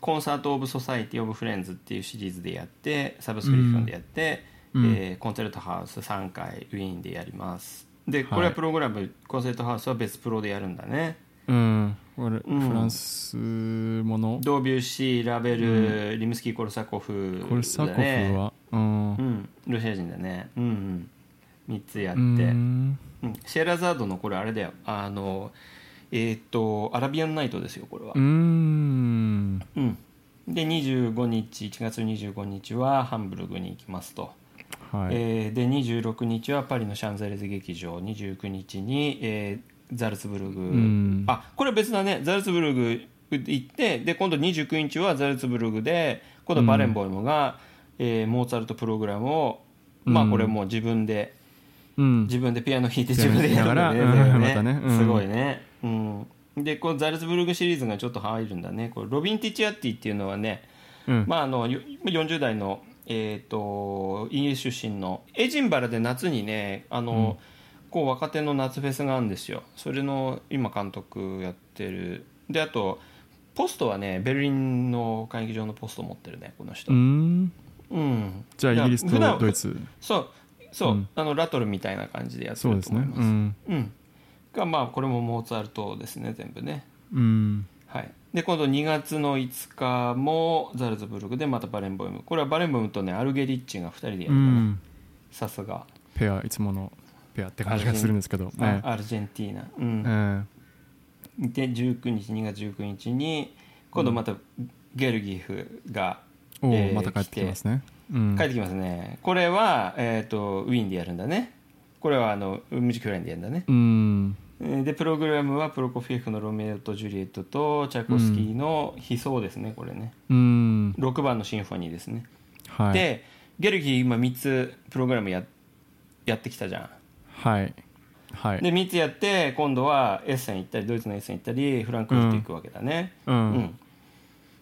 Concert of Society of Friends っていうシリーズでやってサブスクリプションでやって、うん。えーコンチェルトハウス3回ウィーンでやります。でこれははいプログラム、コンチェルトハウスは別プロでやるんだね。うんフランスもの？ドービュッシーラベル、リムスキー・コルサコフコルサコフは？うん。うん。ロシア人だね。うんうん。3つやって、ううん。んシェラザードのこれあれだよ。あのえっ、とアラビアンナイトですよこれは。うーん。うん、で25日1月25日はハンブルグに行きますと、はい。えーで26日はパリのシャンゼリゼ劇場。29日に、えーザルツブルグ、ん。あこれ別だね。ザルツブルグ行ってで今度29日はザルツブルグで今度バレンボイムが、えーモーツァルトプログラムを、まあうんこれもう自分でうん。自分でピアノ弾いて自分でやるんだね。ピアノ弾きながら。ね。うん。すごいね、うん、でこうザルツブルグシリーズがちょっと入るんだね。これロビン・ティチアッティっていうのはね、うん。まあ、あのよ40代の、えー、とイギリス出身のエジンバラで夏にねあの、こう若手の夏フェスがあるんですよ。それの今監督やってる。であとポストはねベルリンの会議場のポスト持ってるねこの人。うーん。うん。じゃあイギリスとドイツ。そうそう、うん。あのラトルみたいな感じでやってると思います。ね。うん。うん、がまあこれもモーツァルトですね全部ね。うん。はい。で今度2月の5日もザルツブルクでまたバレンボイム。これはバレンボイムとねアルゲリッチが2人でやるねん。さすが。ペアいつものペアって感じがするんですけど。アルジェンティーナ、う、うんんで19日2月19日に今度またゲルギフが、おえーおまた帰ってきますね。うん。帰ってきますね。これは、えー、とウィーンでやるんだね。これはあのミュージックラインでやるんだね。うん。えーでプログラムはプロコフィエフの「ロメオとジュリエット」とチャイコフスキーの「悲壮」ですねこれね。うん。6番のシンフォニーですね、はい。でゲルギー今3つプログラムややってきたじゃんはい。はい。で3つやって今度はエッセン行ったりドイツのエッセン行ったりフランクフルト行くわけだね。うん、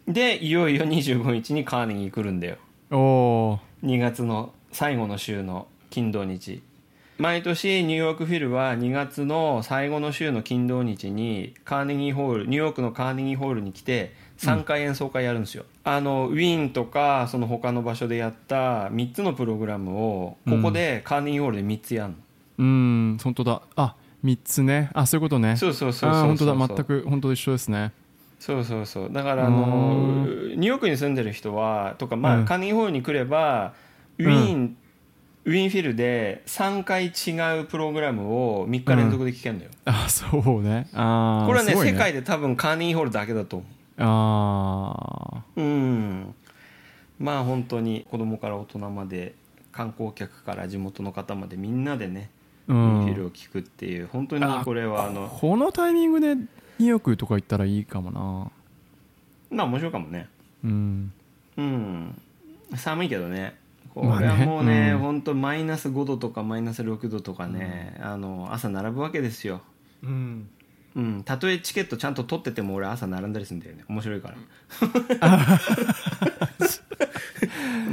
うん。でいよいよ25日にカーネギー来るんだよ。おお2月の最後の週の金土日。毎年ニューヨークフィルは2月の最後の週の金土日にカーネギーホールニューヨークのカーネギーホールに来て3回演奏会やるんですよ、あのウィーンとかその他の場所でやった3つのプログラムをここでカーネギーホールで3つやるの、うん本当だ。あ三つね。あそういうことね。そうそうそうそうあ本当だ。そう全く本当一緒ですね。そうそうそう。だからあのうニューヨークに住んでる人はとかまあ、うん。カーネギーホールに来ればウィーン、ウィーンフィルで3回違うプログラムを3日連続で聴けるんだよ、あそうね。あーこれはねすごい世界で多分カーネギーホールだけだと思あううん。まあ本当に子供から大人まで観光客から地元の方までみんなでね、ーうウィーンフィんルを聴くっていう。本当にこれはあのこのタイミングでニューヨークとか行ったらいいかもな。まあ面白いかもね。うん。うん。寒いけどね。こまあね。れはもうね、うん。本当マイナス5度とかマイナス6度とかね、あの朝並ぶわけですよ。うん。うん、たとえチケットちゃんと取ってても俺朝並んだりするんだよね。面白いから [LAUGHS]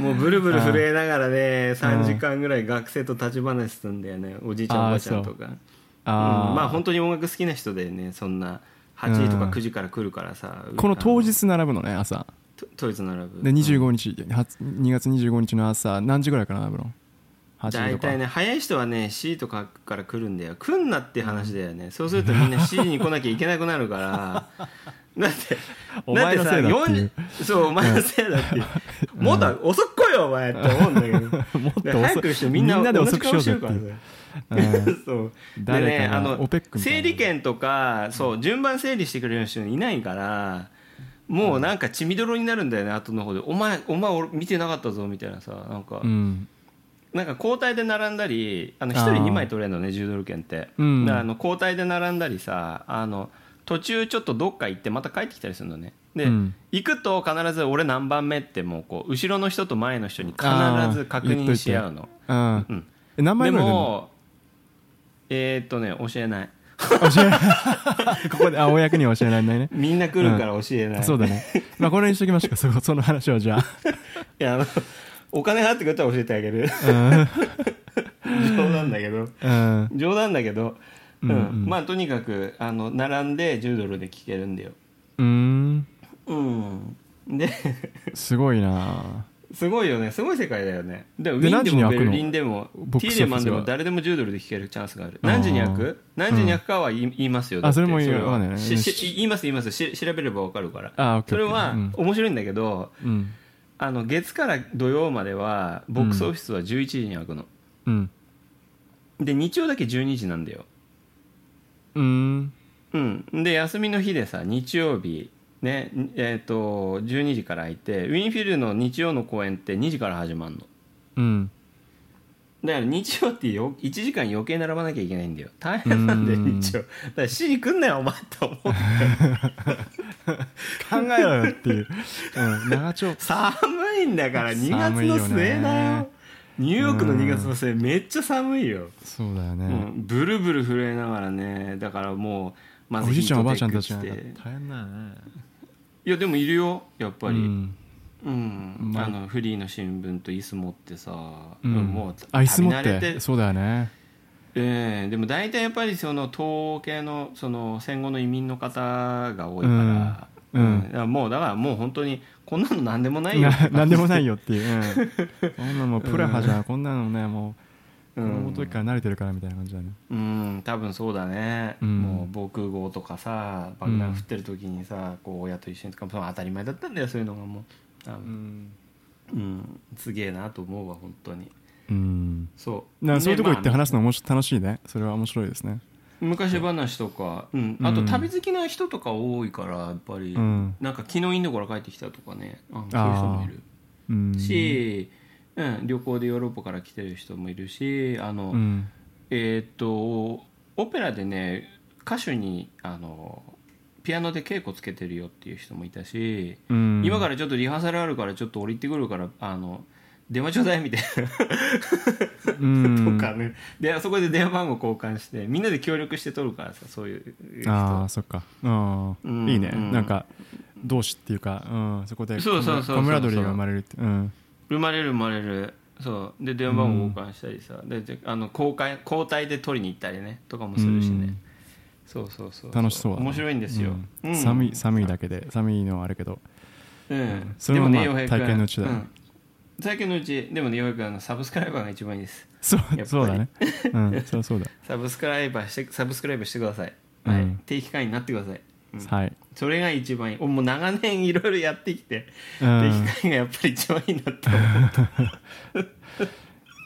もうブルブル震えながらね3時間ぐらい学生と立ち話するんだよね。おじいちゃんおばあちゃんとか。あーう。ん。まあ本当に音楽好きな人でね。そんな8時とか9時から来るからさ、この当あ日並ぶのね朝。と当日並ぶ。で25日、は2月25日の朝何時ぐらいから並ぶの？8時とか大体ね早い人はね C とかから来るんだよ。来んなって話だよね。そうするとみんな C に来なきゃいけなくなるから。[LAUGHS] だってお前のせいだっていう。だってさ40そうお前のせいだっていう。もっと遅く来いよお前って思うんだけど。[LAUGHS] もっとで早くしてみんなみんなで同じ遅くしてるかね [LAUGHS] そう。で誰ねあの整理券とかそう順番整理してくれる人いないからもうなんか血みどろになるんだよね後の方で「お前お前俺見てなかったぞ」みたいなさなんか、うんなんか交代で並んだりあの1あー。人2枚取れるのね10ドル券って、うん。あの交代で並んだりさあの途中ちょっとどっか行ってまた帰ってきたりするのね。で、うん。行くと必ず俺何番目ってもうこう後ろの人と前の人に必ず確認し合うの。うん。うん。え何枚でぐらい出るの？もえーっとね教えない。教えない。[LAUGHS] ここであ公には教えられないね。みんな来るから教えない、そうだね。まあこれにしときましょうか。そその話はじゃあ。[LAUGHS] いやあのお金払ってくれたら教えてあげる。冗談だけど。うん。うん冗談だけど、うん。うんうん。まあとにかくあの並んで10ドルで聞けるんだよ。うーん。うん。ですごいな。すごいよね。すごい世界だよね。でウでィーンでもベルリンでもティーレマンでも誰でも10ドルで聞けるチャンスがある。何時に開く？何時に開くかは言いますよだってそれも言わないね。しし言います言います。し調べれば分かるから。あそれはうん。面白いんだけどうんあの月から土曜まではボックスオフィスは11時に開くの。うん。で日曜だけ12時なんだよ。うーん。うん、で休みの日でさ日曜日ねえー、と12時から開いてウィンフィルの日曜の公演って2時から始まるの。うんだから日曜ってよ1時間余計並ばなきゃいけないんだよ。大変なんだようん。日曜。だから7時来んなよお前って思う。[LAUGHS] 考えろよっていう、うん、長丁寒いんだから2月の末だよ。ニューヨークの2月の末めっちゃ寒いよ、そうだよね、うん、ブルブル震えながらねだからもうまずおじいちゃんおばあちゃんヒーたちがトテック着て大変だよね。いやでもいるよやっぱり、うんうん。まあ。あのフリーの新聞と椅子持ってさ、うん。もうあ椅子持って。そうだよね。ええでも大体やっぱりその東欧系のその戦後の移民の方が多いから,、うん。うん。だからもうだからもう本当にこんなの何でもないよ。な [LAUGHS] なんでもないよっていう、うん、こんなのプラハじゃん。こんなのねもう子供の時から慣れてるからみたいな感じだね。うん。多分そうだね、うん。もう防空壕とかさ爆弾降ってる時にさ、こう親と一緒にとか当たり前だったんだよそういうのがもう多う分ん、うん、すげえなと思うわ本当に。うん、そう。なそういうとこ行って話すのもし楽しいね。それは面白いですね。昔話とか、うん、うんあと旅好きな人とか多いからやっぱり、うん。なんか昨日インドから帰ってきたとかね。あそういう人もいる。うん。し、うん、旅行でヨーロッパから来てる人もいるしあの、うん。えーっとオペラでね歌手にあのピアノで稽古つけてるよっていう人もいたし、うん。今からちょっとリハーサルあるからちょっと降りてくるからあの電話ちょうだいみたいうん。なとかね。でそこで電話番号交換してみんなで協力して取るからさそういう人。ああそっか。うん、うんいいね、うん。なんか同志っていうか、うん、そこでそうそうそうカムラドリーが生まれるって。うん。生まれる生まれる。そう。で電話番号交換したりさ、でであの交換交代で取りに行ったりね。とかもするしね、うんそうそうそう楽しそう面白いんですよ、うん。うん。寒い寒いだけで。寒いのはあるけど。うん、それもまあ体験のうちだ体験のうちでもね洋平君あのサブスクライバーが一番いいです。そうり。そうだね。うんそりゃそうだ、[LAUGHS] サブスクライバーしてサブスクライバーしてください、はい。うん定期会員になってください、うん。はい、それが一番いい。おもう長年 [LAUGHS] いろいろやってきて、うん。定期会員がやっぱり一番いいなって思 [LAUGHS]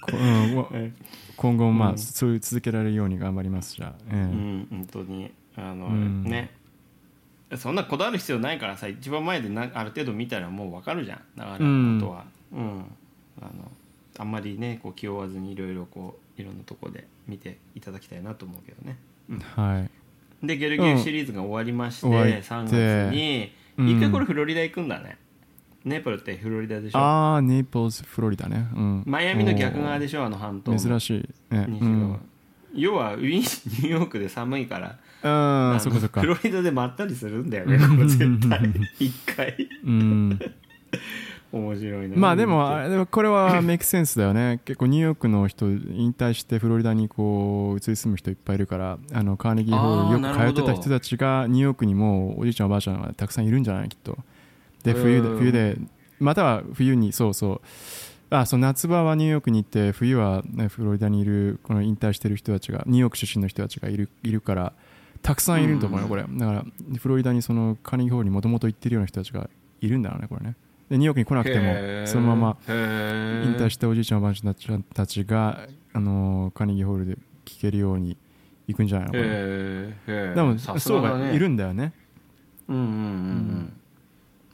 こうんわう、うん今後もまあ、うん。そういう続けられるように頑張りますじゃあ、ううんん、本当に。あの、うん。ね。そんなこだわる必要ないからさ一番前でなある程度見たらもう分かるじゃん。だからうんことは。うん、あのあんまりねこう気負わずにいろいろこういろんなとこで見ていただきたいなと思うけどね、うん。はい。でゲルギュシリーズが終わりまして、終わって3月にうん。一回これフロリダ行くんだね、ネパルってフロリダでしょ？ああネイポーズフロリダね、うん、マイアミの逆側でしょ？あの半島の。珍しい、ね、うん。要はウィーンニューヨークで寒いから。あそっかそっかフロリダでまったりするんだよね。絶対。一回。うん。面白いねまあでもあれでもこれはメイクセンスだよね。結構ニューヨークの人引退してフロリダにこう移り住む人いっぱいいるからあのカーネギーホールよく通ってた人たちがニューヨークにもおじいちゃんおばあちゃんがたくさんいるんじゃない？きっとで冬でうん。冬でまたは冬にそうそう。あそう夏場はニューヨークに行って冬は、ね、フロリダにいるこの引退してる人たちがニューヨーク出身の人たちがいるいるからたくさんいると思うよ、うん。これ。だからフロリダにそのカーホールにもともと行ってるような人たちがいるんだろうねこれね。でニューヨークに来なくてもそのまま引引退したおじいちゃんおばあちゃんたちが、あのーカーネギーホールで聴けるように行くんじゃないのかな、でもそうがいるんだよね。うんうんうん。うん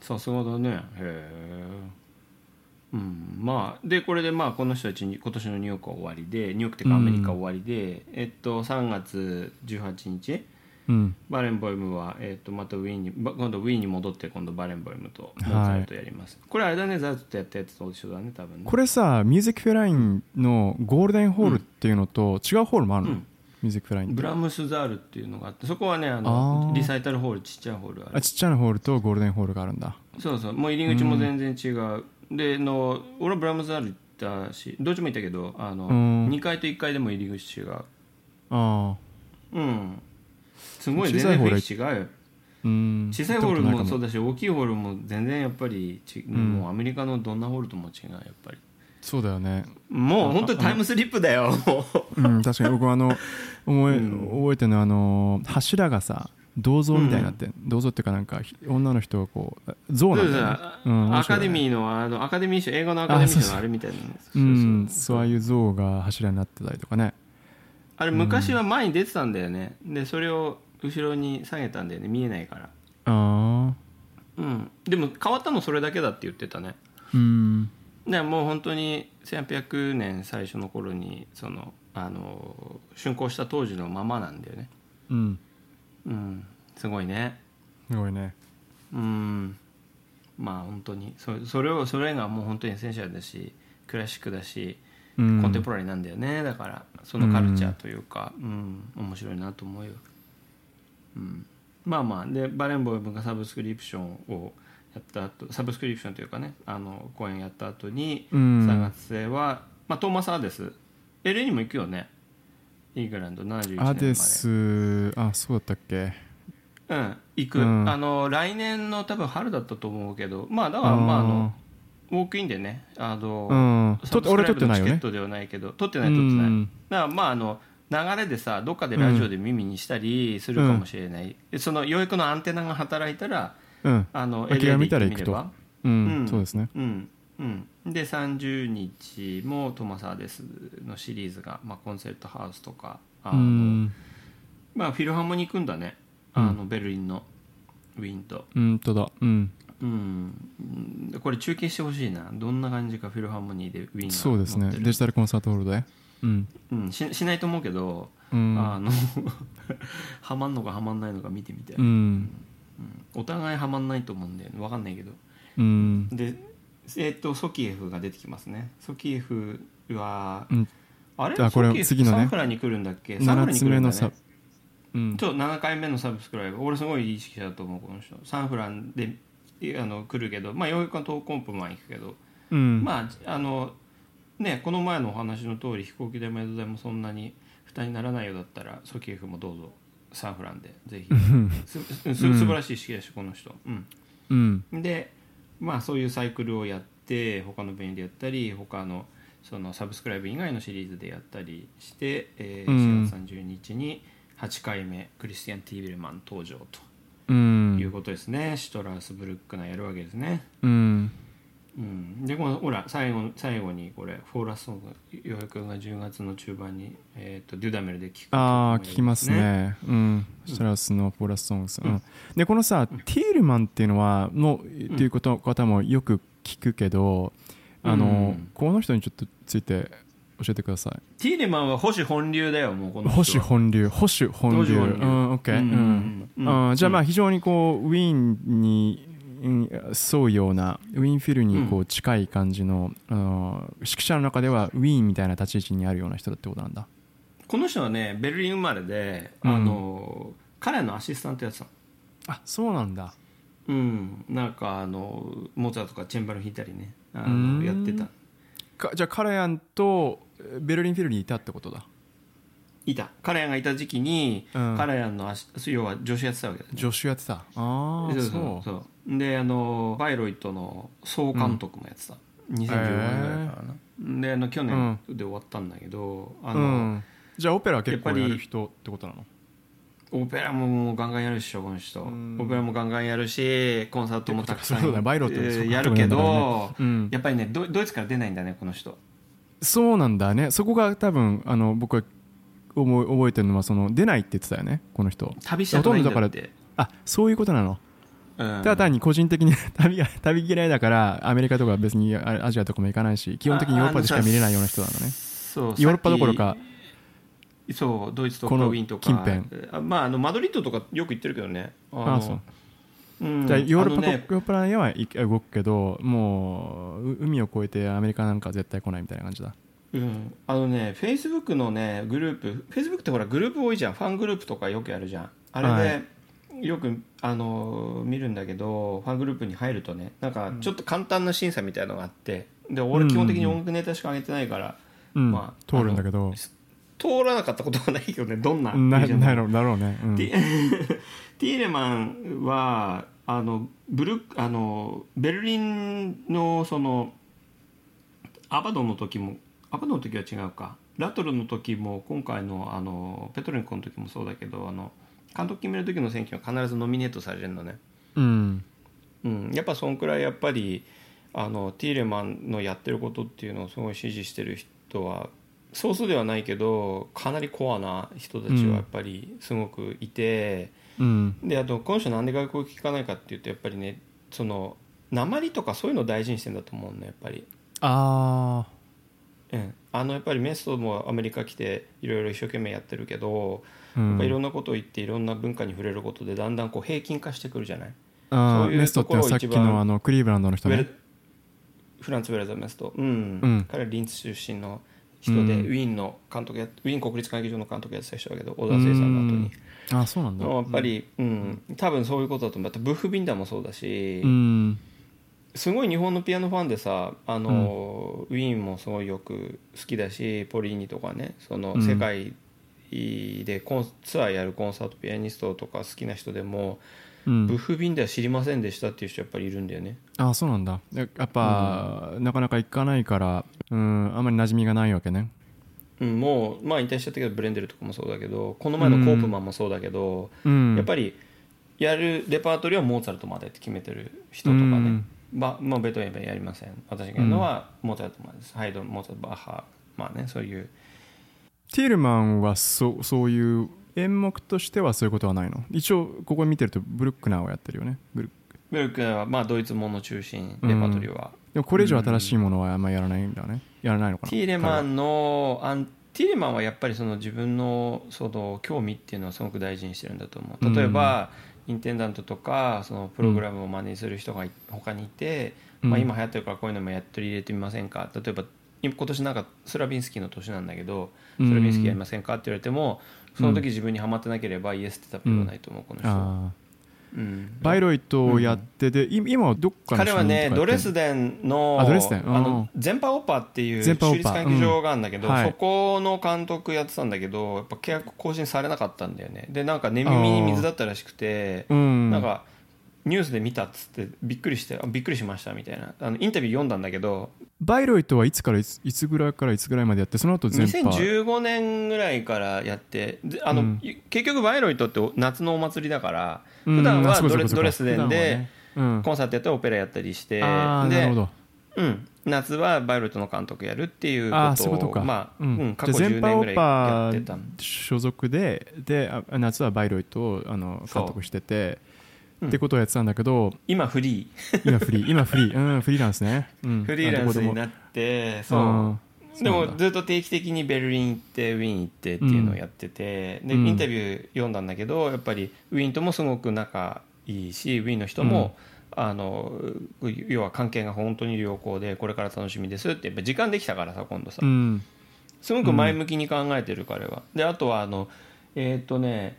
さすがだね。へえ。うん。まあでこれでまあこの人たちに今年のニューヨークは終わりでニューヨークっていうかアメリカ終わりで、えっと3月18日うん。バレンボイムは、えっとまたウィーンにば今度ウィーンに戻って今度バレンボイムとモーツァルトやります、これあれだねザズとやったやつと一緒だね多分ね。これさミュージックフェラインのゴールデンホールっていうのと違うホールもあるの、うんミュージックラインブラムスザールっていうのがあってそこはねあのリサイタルホールちっちゃいホールある。あちっちゃなホールとゴールデンホールがあるんだ。そうそうもう入り口も全然違う、での俺はブラムズアール行ったしどっちも行ったけどあの、うん。2階と1階でも入り口違うああうん。すごい小さいホール全然雰囲気違うようん。小さいホールもそううだし大きいホールも全然やっぱりち、ん。もうアメリカのどんなホールとも違うやっぱりそうだよね。もう本当にタイムスリップだよ。もううん確かに僕はあの思い、うん。覚えてるのはあの柱がさ銅像みたいになって、銅像っていうかなんかひ女の人がこう像なんだよね、うんアカデミーのあのアカデミー賞英語のアカデミー賞のあれみたいな。うんそういう像が柱になってたりとかね。あれ昔は前に出てたんだよね。でそれを後ろに下げたんだよね。見えないから。ああうん。でも変わったのそれだけだって言ってたね。うんでもう本当に1800年最初の頃にそのあの竣工した当時のままなんだよね。うん。うん。すごいね。すごいね。うん。まあ本当にそそれをそれがもう本当にエッセンシャルだしクラシックだしうん。コンテンポラリーなんだよね。だからそのカルチャーというか、うん。面白いなと思うよ、うん、まあまあでバレンボイムがサブスクリプションをやった後サブスクリプションというかねあの公演やった後にうん。3月末は、まあ、トーマス・アデス。LA にも行くよね。イングランド71年までアデス。あそうだったっけ？うん行く、うん。あの来年の多分春だったと思うけどまあだからまああのウォークインでねあの、うん。サブスクライブ俺撮ってないよね。のチケットではないけど撮ってない撮ってない、うんだからまああの流れでさどっかでラジオで耳にしたりするかもしれない、でそのようやくのアンテナが働いたらうん。あの LA で見たら行ってみれば。行くと。うん、そうですね。うんうん、で30日もトマス・アデスのシリーズが、まあ、コンセルトハウスとかあうの、ん。まあ、フィルハーモニー行くんだね。あの、ベルリンのウィーンと、うんとだ。うん。うん、うんこれ中継してほしいな。どんな感じかフィルハーモニーでウィーンがそうですね。デジタルコンサートホールで。うん。うん、ししないと思うけど、うん。あの [LAUGHS] はまんのかはまんないのか見てみたい、うん。お互いはまんないと思うんだよね。分かんないけど。うん。でえっ、とソキエフが出てきますね。ソキエフは、うん。あれ？あこれ次のね。サンフランに来るんだっけ？サンフラン7に来るんだ、ね、つ目のサうん。ちょ7回目のサブスクライブ俺すごい意識だと思うこの人。サンフランでいあの来るけど。まあようやくは東コンプマン行くけど、うん。まああのねこの前のお話の通り飛行機代も宿代もそんなに負担にならないようだったらソキエフもどうぞサンフランでぜひ。すす素晴らしい式だしこの人。うん。うん。でまあそういうサイクルをやって他の便でやったり他のそのサブスクライブ以外のシリーズでやったりして、えーうん。4月30日に8回目クリスティアン・ティービルマン登場うというんことですね、シュトラウスブルックナーやるわけですね、うんうん、でこのほら最後最後にこれフォーラスソングようやくが10月の中盤に、えー、とデュダメルで聴くああ聞きますね。うん。シトラスのフォーラスソングス、うん。でこのさ、ティールマンっていうのはのっていうこと方もよく聞くけどあの、うん。この人にちょっとついて教えてください。ティーレマンは保守本流だよもうこの保守本流。保守本流。うんオッケーううん。ん。うん。あーじゃあまあ非常にこうウィーンにうん沿うようなウィーンフィルにこう近い感じの、あの指揮者の中ではウィーンみたいな立ち位置にあるような人だってことなんだ。この人はねベルリン生まれで、うん。あの彼のアシスタントやってたの。あそうなんだ。うん。なんかあのモーツァルトとかチェンバル弾いたりねあうん。のやってた。かじゃあカラヤンとえベルリンフィルにいたってことだいた。カラヤンがいた時期に、うん。カラヤンの要は助手やってたわけだよね。助手やってた。ああそうそうそう。であのバイロイトの総監督もやってた、2015年ぐらいからな、であの去年で終わったんだけど、あのうん、じゃあオペラ結構やる人ってことなの？オペラもガンガンやるでしょこの人、ん。オペラもガンガンやるしコンサートもたくさんね。バイロイトやるけど、うん。やっぱりねドドイツから出ないんだねこの人。そうなんだね。そこが多分あの僕は思い覚えてるのはその出ないって言ってたよねこの人。旅したくないんだほとんどだってあそういうことなの。うん。ただ単に個人的に [LAUGHS] 旅が旅嫌いだからアメリカとか別にあアジアとかも行かないし基本的にヨーロッパでしか見れないような人なのね。そうヨーロッパどころかそうドイツとかウィーンとか。近辺。あまああのマドリッドとかよく行ってるけどね。あのあそう。うん。じゃあヨーロッパ、あのねヨーロッパには行動くけどもうう海を越えてアメリカなんか絶対来ないみたいな感じだうん、あのねフェイスブックのねグループフェイスブックってほらグループ多いじゃん。ファングループとかよくやるじゃん。あはれでよく、あの見るんだけどファングループに入るとねなんかちょっと簡単な審査みたいなのがあってで俺基本的に音楽ネタしか上げてないから、うん、まあ通るんだけど。通らなかったことはないけどね。どんなななるだろうね、うん。ティ [LAUGHS] ティーレマンはあのブルあのベルリンのそのアバドンの時もアバドンの時は違うか。ラトルの時も今回のあのペトレンコの時もそうだけどあの監督決める時の選挙は必ずノミネートされるのね、うん。うん、やっぱそんくらいやっぱりあのティーレマンのやってることっていうのをすごい支持してる人は少数ではないけどかなりコアな人たちはやっぱりすごくいて、うん。であとこの人なんで外国語聞かないかっていうとやっぱりねその鉛とかそういうのを大事にしてんだと思うのやっぱり、あうん、あのやっぱりメストもアメリカ来ていろいろ一生懸命やってるけど、あ、うん。やっぱいろんなことを言っていろんな文化に触れることでだんだんこう平均化してくるじゃない？あそういうーメストってさっきのあのクリーブランドの人ね。フランツ・ウェルザ・メスト、うん。うん。彼はリンツ出身の人で、うん。ウィーンの監督やウィーン国立歌劇場の監督やってた人だけど小田聖さんの後に。あそうなんだ。やっぱり、うん。多分そういうことだと思う。ブッフ・ビンダーもそうだし、うんすごい日本のピアノファンでさあの、ウィーンもすごいよく好きだしポリーニとかねそのうん。世界でコンツアーやるコンサートピアニストとか好きな人でも、うん。ブッフ・ビンダー知りませんでしたっていう人やっぱりいるんだよね。あそうなんだ。ややっぱ、なかなか行かないからうんあんまり馴染みがないわけね。うん、もうまあ引退しちゃったけどブレンデルとかもそうだけどこの前のコープマンもそうだけど、うん。やっぱりやるレパートリーはモーツァルトまでって決めてる人とかね、うんまあ、まあベートーベンやりません。私がやるのはモーツァルトまでです、ハイドンモーツァルトバッハ。まあねそういう。ティールマンはそそういう演目としてはそういうことはないの？一応ここ見てるとブルックナーをやってるよね。ブルック。ベルクはまあドイツもの中心レパートリーは、でもこれ以上新しいものはあんまりやらないんだね。やらないのかな？ティーレマンのあんティーレマンはやっぱりその自分のその興味っていうのはすごく大事にしてるんだと思う。例えば、インテンダントとかそのプログラムを真似する人がい他にいて、うん。まあ、今流行ってるからこういうのもやっ取り入れてみませんか？例えば今今年なんかスラビンスキーの年なんだけどスうん。ラビンスキーやりませんか？って言われてもその時自分にはまってなければイエスって多分言わないと思うこの人は、あうん。ーバイロイトをやってて、い今はどっかの彼はねドレスデンのあドレスデン？うん。あの全パオッパっていう全パオッパ州立歌劇場があるんだけど、うん。はい。そこの監督やってたんだけどやっぱ契約更新されなかったんだよね。でなんか寝耳に水だったらしくてうん。なんかニュースで見たっつってびっくりしてあびっくりしましたみたいな。あのインタビュー読んだんだけどバイロイトはいつからいついつぐらいからいつぐらいまでやってその後全般。2015年ぐらいからやってであの、うん。結局バイロイトって夏のお祭りだからうん。普段はドレドレスデンでね。うん。コンサートやったりオペラやったりしてああなるほでど。うん、夏はバイオレットの監督やるっていうことをまあうん。うん、過去10じゃあ全般オ年ぐらいやパってた所属でであ夏はバイロイトをあの監督してて。うんってことをやってたんだけど今フリ今フリー。今フリー。うんフリーランスね、うん。ーフリーランスになっってそう。でもずずっと定期的にベルリン行ってウィーン行ってっていうのをやってて、でうん。インタビュー読んだんだけどやっぱりウィーンともすごく仲いいしウィーンの人も、あの要は関係が本当に良好でこれから楽しみですってやっぱ時間できたからさ今度さ、うん。すごく前向きに考えてる彼は。であとはあのえっ、とね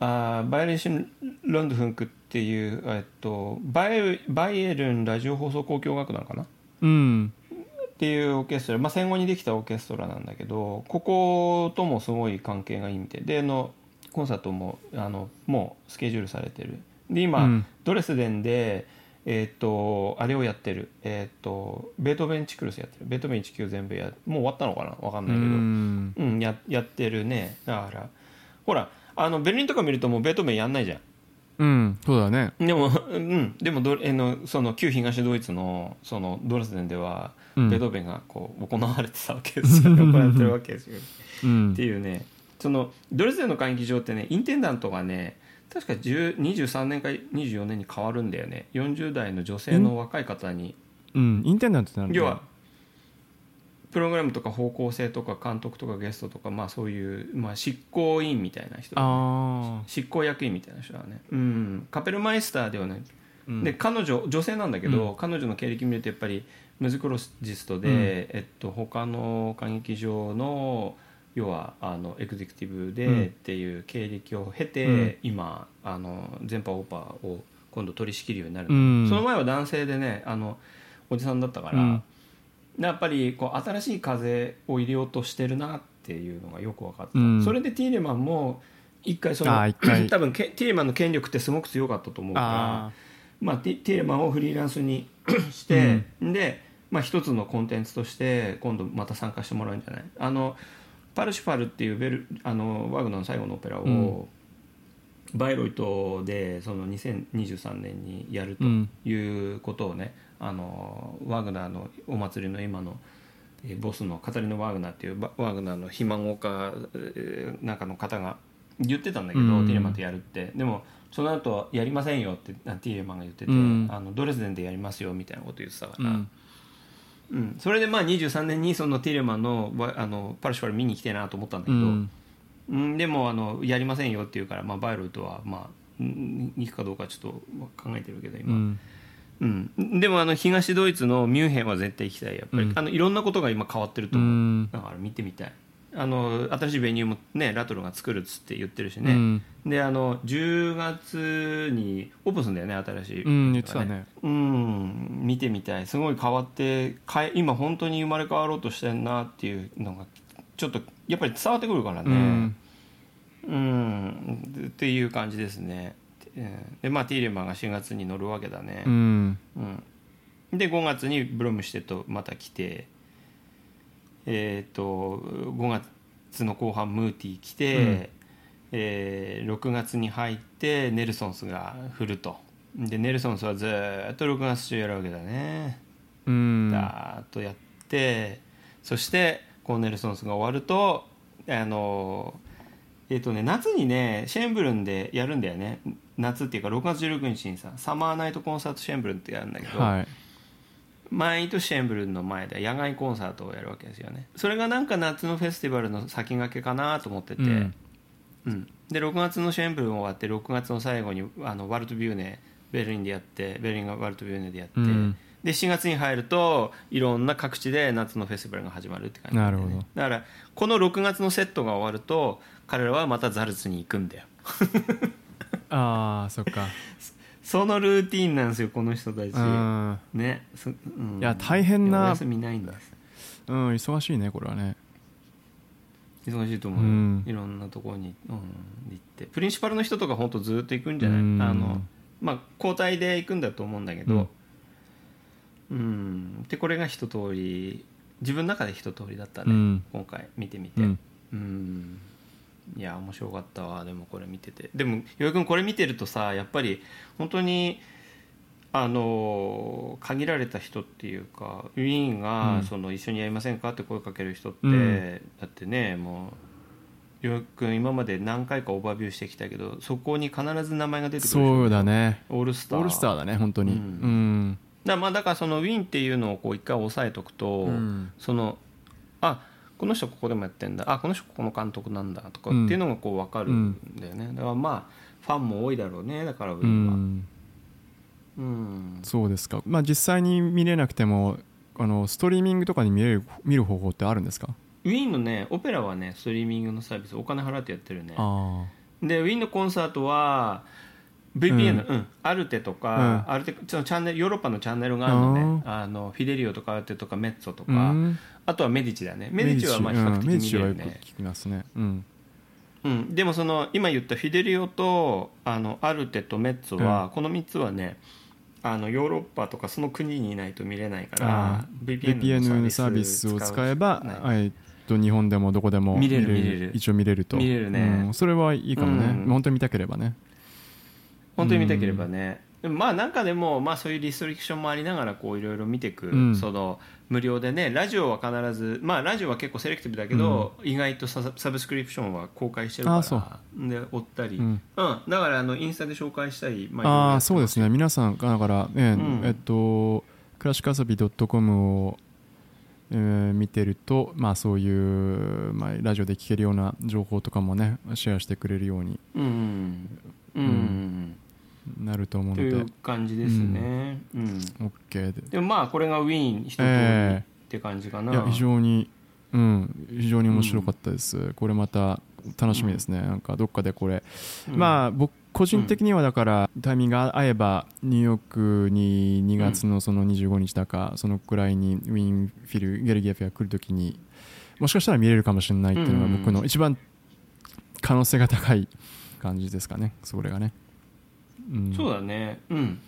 あーバイエルンシン・ロンドフンクっていう、えっと、バイバイエルンラジオ放送交響楽団かな？うん。っていうオーケストラ、まあ、戦後にできたオーケストラなんだけどここともすごい関係がいいみたい。であのコンサートもあのもうスケジュールされてる。で今、うん。ドレスデンでえっ、とあれをやってる。えっ、とベートーベンチクルスやってる。ベートーベン1級全部やもう終わったのかな？わかんうないけど、ん。うん、ややってるね。だからほらあのベルリンとか見るともうベートーベンやんないじゃんうん。そうだね。でも、うん、でもどえのその旧東ドイツのそのドレスデンでは、うん。ベートーベンがこう行われてたわけですよ。行われてるわけですよ。うん。っていうね。そのドレスデンの歌劇場ってねインテンダントがね確か10 23年か24年に変わるんだよね。40代の女性の若い方に。うん。インテンダントってなんだ要はプログラムとか方向性とか監督とかゲストとかまあそういう、まあ、執行委員みたいな人あ執行役員みたいな人だね。うん。カペルマイスターではない、うん。で彼女女性なんだけど、彼女の経歴見るとやっぱりムズクロジストで、うん。えっと、他の歌劇場の要はあのエグゼクティブでうん。っていう経歴を経て、うん。今あの全波オーパーを今度取り仕切るようになる、うん。その前は男性でねあのおじさんだったから、うんやっぱりこう新しい風を入れようとしてるなっていうのがよく分かった、うん。それでティーレマンも一回その [CLEARS THROAT] 多分けティーレマンの権力ってすごく強かったと思うからあまあ、ティーレマンをフリーランスにして、で、まあ、一つのコンテンツとして今度また参加してもらうんじゃない。あのパルシファルっていうベルあのワグナーの最後のオペラを、うん。バイロイトでその2023年にやるとうん。いうことをね、あのワグナーのお祭りの今のえーボスのカタリナ・ワグナーっていうバワグナーの肥満家えーなんかの方が言ってたんだけど、うん。ティーレマンとやるってでもその後やりませんよってあティーレマンが言ってて、うんあのドレスデンでやりますよみたいなこと言ってたから、うん。うんそれでまあ23年にそのティーレマンのわあのパルシファル見に来てえなと思ったんだけど、うん。うん、でもあのやりませんよって言うから、まあ、バイロイトは、まあ、うん行くかどうかちょっと考えてるけど今、うん。うんでもあの東ドイツのミュンヘンは絶対行きたいやっぱり、うん。あのいろんなことが今変わってるとう思う、ん。だから見てみたい。あの新しいベニューもねラトルが作るっつって言ってるしね、うん。であの10月にオープンするんだよね新しい、うん言ってたね。うん。見てみたい。すごい変わってかえ今本当に生まれ変わろうとしてんなっていうのがちょっとやっぱり伝わってくるからうねん。うん、っていう感じですね。うんでまあティーレマンが4月に乗るわけだね。うん。うん、で5月にブロムシュテットまた来てえっ、と5月の後半ムーティー来て、うん。えー6月に入ってネルソンスが振ると。でネルソンスはずーっと6月中やるわけだね。うん。だーっとやってそしてこのネルソンスが終わるとあのえっ、とね夏にねシェーンブルンでやるんだよね夏っていうか6月16日にさサマーナイトコンサートシェーンブルンってやるんだけど、はい。毎年シェーンブルンの前で野外コンサートをやるわけですよね。それがなんか夏のフェスティバルの先駆けかなと思ってて、うん。うん、で6月のシェンブルン終わって6月の最後にあのワルトビューネベルリンでやってベルリンがワルトビューネでやって、うん。で7月に入るといろんな各地で夏のフェスティバルが始まるって感じだ,、なるほど。だからこの6月のセットが終わると彼らはまたザルツに行くんだよああそっか。そのルーティンなんですよこの人たち。うん。ねそうん。いや大変な休みないんですうん忙しいねこれはね。忙しいと思うよ、うん。いろんなところに、うん、行って。プリンシパルの人とか本当ずっと行くんじゃない、うん。あのまあ交代で行くんだと思うんだけど。うん、でこれが一通り自分の中で一通りだったね、うん。今回見てみて。うん。うんいや面白かったわ。でもこれ見てて。でも岩井君これ見てるとさやっぱり本当にあの限られた人っていうかウィーンが、うん。その一緒にやりませんか？って声かける人って、うん。だってねもう岩井君今まで何回かオーバービューしてきたけどそこに必ず名前が出てくるそうだね。オールスター。オールスターだね本当に。ううん。んだまあだからそのウィーンっていうのをこう一回押さえとくと、うん。そのあこの人ここでもやってんだ。あこの人ここの監督なんだとかっていうのがこう分かるんだよね、だからまあファンも多いだろうねだからウィンはん。うん。そうですか。まあ実際に見れなくてもあのストリーミングとかに見れる見る方法ってあるんですか？ウィーンのねオペラはねストリーミングのサービスお金払ってやってるね。あでウィーンのコンサートは VPN、うん。アルテとか、アルテそのチャンネルヨーロッパのチャンネルがあるのねあのフィデリオとかアルテとかメッツォとあか、うん。あとはメディチだね。メディチはまあ比較的うんメディ見れるね、聞きますね。うん。うん、でもその今言ったフィデリオとあのアルテとメッツォは、この3つはねあのヨーロッパとかその国にいないと見れないからあ VPN サービスを使えばない。えっと日本でもどこでも見れる見れる。一応見れると。見れるね。うん。それはいいかもね。うん。本当に見たければね本当に見たければね、でもまあなんかでも、まあ、そういうリストリクションもありながらこういろいろ見ていく、うん。その無料でねラジオは必ずまあラジオは結構セレクティブだけど、意外とササブスクリプションは公開してるからで追ったり、ううん。んだからあのインスタで紹介したり、まああそうですね。皆さんだから、ねん。えっとクラシカサビ .com を、えー見てると、まあ、そういう、まあ、ラジオで聞けるような情報とかもねシェアしてくれるように。うんうん。うん、うんなると思うとので。いう感じですね、うん。OK ででもまあこれがウィーン一通りえ。って感じかな、いや非常に、うん、非常に面白かったです、これまた楽しみですね、なんかどっかでこれ、うん。まあ僕個人的にはだから、タイミングが合えばニューヨークに2月のその25日だか、そのくらいにウィーンフィルゲルギエフが来るときにもしかしたら見れるかもしれないっていうのが僕の一番可能性が高い感じですかね。それがね、うん、そうだね。うん。